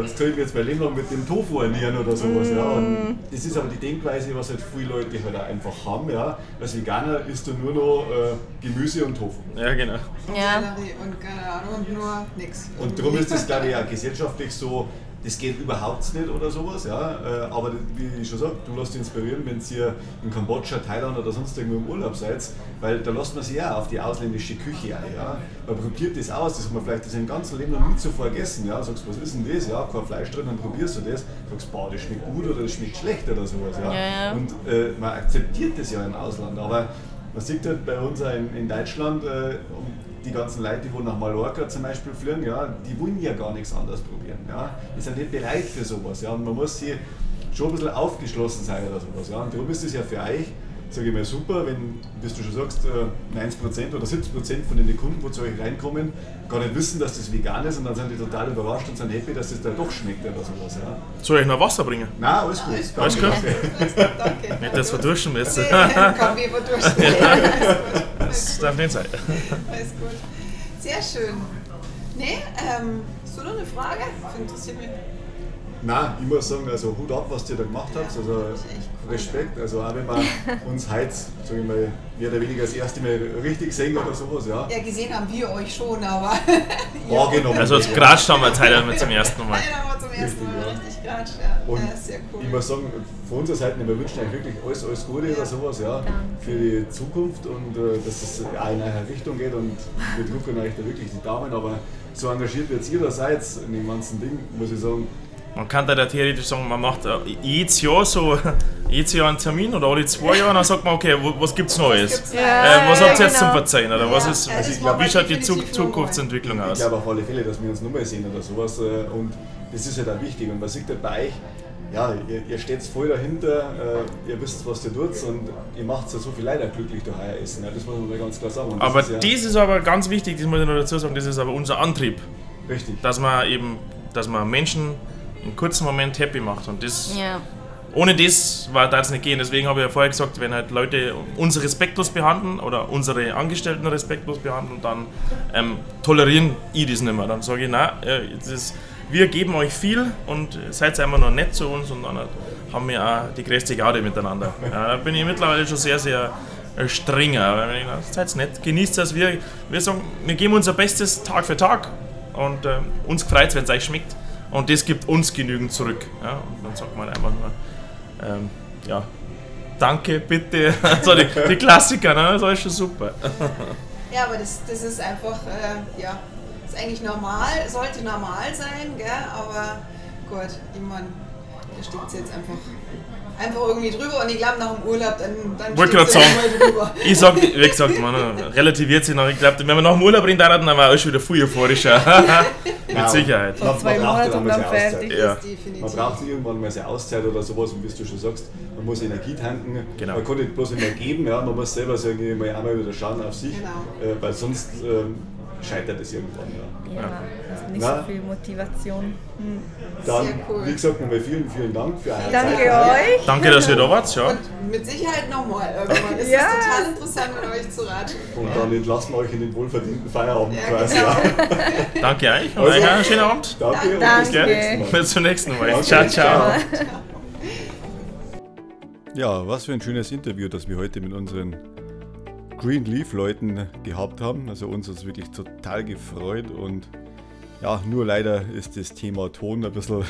das soll ich jetzt mein Leben lang mit dem Tofu ernähren oder sowas. Ja. Und das ist aber die Denkweise, was halt viele Leute halt auch einfach haben. Ja. Als Veganer isst du nur noch äh, Gemüse und Tofu. Ja, genau. Ja. Und keine Ahnung, und nur nix. Und darum ist das, glaube ich, auch gesellschaftlich so, das geht überhaupt nicht oder sowas. Ja? Äh, Aber wie ich schon sage, du lässt dich inspirieren, wenn ihr in Kambodscha, Thailand oder sonst irgendwo im Urlaub seid, weil da lässt man sich ja auf die ausländische Küche ein. Ja? Man probiert das aus, das hat man vielleicht das im ganzen Leben noch nie zuvor gegessen. Ja? Sagst, was ist denn das? Ja, kein Fleisch drin, dann probierst du das. Sagst, boah, das schmeckt gut oder das schmeckt schlecht oder sowas. Ja? Ja, ja. Und äh, man akzeptiert das ja im Ausland. Aber man sieht halt bei uns in, in Deutschland, äh, die ganzen Leute, die wo nach Mallorca zum Beispiel fliegen, ja, die wollen ja gar nichts anderes probieren. Ja. Die sind nicht bereit für sowas. Ja. Und man muss hier schon ein bisschen aufgeschlossen sein oder sowas. Ja. Und darum ist es ja für euch, sage ich mal, super, wenn, wie du schon sagst, äh, 90% oder 70% von den Kunden, die zu euch reinkommen, gar nicht wissen, dass das vegan ist und dann sind die total überrascht und sind happy, dass das da doch schmeckt oder sowas. Ja. Soll ich noch Wasser bringen? Nein, alles gut. Alles Alles gut? Alles (laughs) gut, danke. Nicht, dass wir duschen müssen. Nee, Kaffee verdursten. Das darf nicht sein. Alles gut. Sehr schön. Nee, ähm, hast du noch eine Frage? Das interessiert mich. Nein, ich muss sagen, also Hut ab, was ihr da gemacht habt. Also das ist echt. Respekt. Also auch wenn wir (laughs) uns heute, sage ich mal, mehr oder weniger das erste Mal richtig sehen oder sowas, ja. Ja, gesehen haben wir euch schon, aber. (laughs) Wahrgenommen. Also als Gratsch haben wir mit zum ersten Mal. Aber zum ersten Mal Richtig, richtig Gratsch, ja. Und ja. Sehr cool. ich muss sagen, von unserer Seite, wir wünschen euch wirklich alles, alles Gute oder sowas, ja, für die Zukunft und äh, dass es auch in eine Richtung geht und wir drücken euch da wirklich die Daumen, aber so engagiert wie jetzt ihr da seid in dem ganzen Ding, muss ich sagen, Man kann da ja theoretisch sagen, man macht äh, jedes Jahr so (laughs) jedes Jahr einen Termin oder alle zwei Jahre und dann sagt man, okay, was gibt's Neues? gibt's äh, Ja, was ja, habt ihr jetzt zum genau. Verzeihen oder was Ja, ist, ja, das wie war schaut die Zukunftsentwicklung Ich aus? glaube auf alle Fälle, dass wir uns nochmal sehen oder sowas. äh, Und das ist halt auch wichtig. Und man sieht halt bei euch, ja, ihr, ihr steht voll dahinter, äh, ihr wisst, was ihr tut und ihr macht ja so viel Leider glücklich durch euer Essen. Ja, das muss man mal ganz klar sagen. Und das Aber ist ja, das ist aber ganz wichtig, das muss ich noch dazu sagen, das ist aber unser Antrieb, Richtig. dass man eben, dass man Menschen in kurzen Moment happy macht und das Ja. ohne das war das nicht gehen. Deswegen habe ich ja vorher gesagt, wenn halt Leute uns respektlos behandeln oder unsere Angestellten respektlos behandeln, dann ähm, tolerieren ich das nicht mehr. Dann sage ich, nein, äh, das wir geben euch viel und seid einfach noch nett zu uns und dann haben wir auch die größte Garde miteinander. (laughs) Ja, da bin ich mittlerweile schon sehr, sehr äh, strenger. Weil ich seid nett, genießt das. Wir, wir sagen, wir geben unser Bestes Tag für Tag und ähm, uns freut es, wenn es euch schmeckt. Und das gibt uns genügend zurück. Ja? Und dann sagt man einfach nur, ähm, ja, danke, bitte. (laughs) Also die, die Klassiker, ne? das ist schon super. Ja, aber das, das ist einfach, äh, ja, ist eigentlich normal, sollte normal sein, gell? aber gut, ich meine, da steht jetzt einfach, einfach irgendwie drüber und ich glaube nach dem Urlaub, dann, dann Wollte grad irgendwann drüber. Ich sag, wie gesagt, man relativiert sich noch. Ich glaube, wenn wir nach dem Urlaub reden, dann war auch schon wieder viel euphorischer. (laughs) Mit Sicherheit. Man, zwei man braucht Monate dann und mal dann fertig. Ja. Das definitiv. Man braucht irgendwann mal seine Auszeit oder sowas und wie du schon sagst, man muss Energie tanken. Genau. Man kann nicht bloß immer geben, ja, man muss selber sagen, ich mal einmal wieder schauen auf sich, Genau. äh, weil sonst ähm, scheitert es irgendwann. Ja. Ja, also nicht Na? so viel Motivation. Hm. Dann, Sehr cool. wie gesagt, nochmal vielen, vielen Dank für eure Danke Zeit. euch. Danke, dass ihr da wart. Ja. Und mit Sicherheit nochmal irgendwann. Es Ja. ist total interessant, mit euch zu ratschen. Und dann entlassen wir euch in den wohlverdienten Feierabend Ja, quasi. genau. Ja. (laughs) Danke euch und Also- euch einen schönen Abend. Danke und Danke. bis zum nächsten Mal. Bis zum nächsten Mal. Danke. Ciao, ciao. Ja, was für ein schönes Interview, das wir heute mit unseren Greenleaf-Leuten gehabt haben. Also uns hat es wirklich total gefreut und ja, nur leider ist das Thema Ton ein bisschen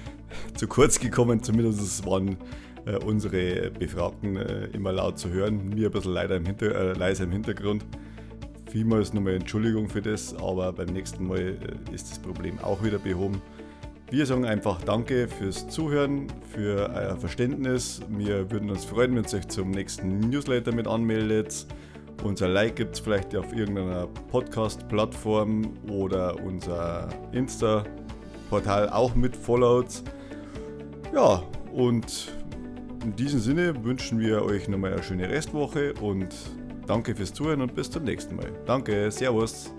(laughs) zu kurz gekommen. Zumindest waren äh, unsere Befragten äh, immer laut zu hören. Mir ein bisschen leider im Hinter äh, leiser im Hintergrund. Vielmals nochmal Entschuldigung für das, aber beim nächsten Mal äh, ist das Problem auch wieder behoben. Wir sagen einfach Danke fürs Zuhören, für euer Verständnis. Wir würden uns freuen, wenn ihr euch zum nächsten Newsletter mit anmeldet. Unser Like gibt es vielleicht auf irgendeiner Podcast-Plattform oder unser Insta-Portal auch mit followt. Ja, und in diesem Sinne wünschen wir euch nochmal eine schöne Restwoche und danke fürs Zuhören und bis zum nächsten Mal. Danke, Servus.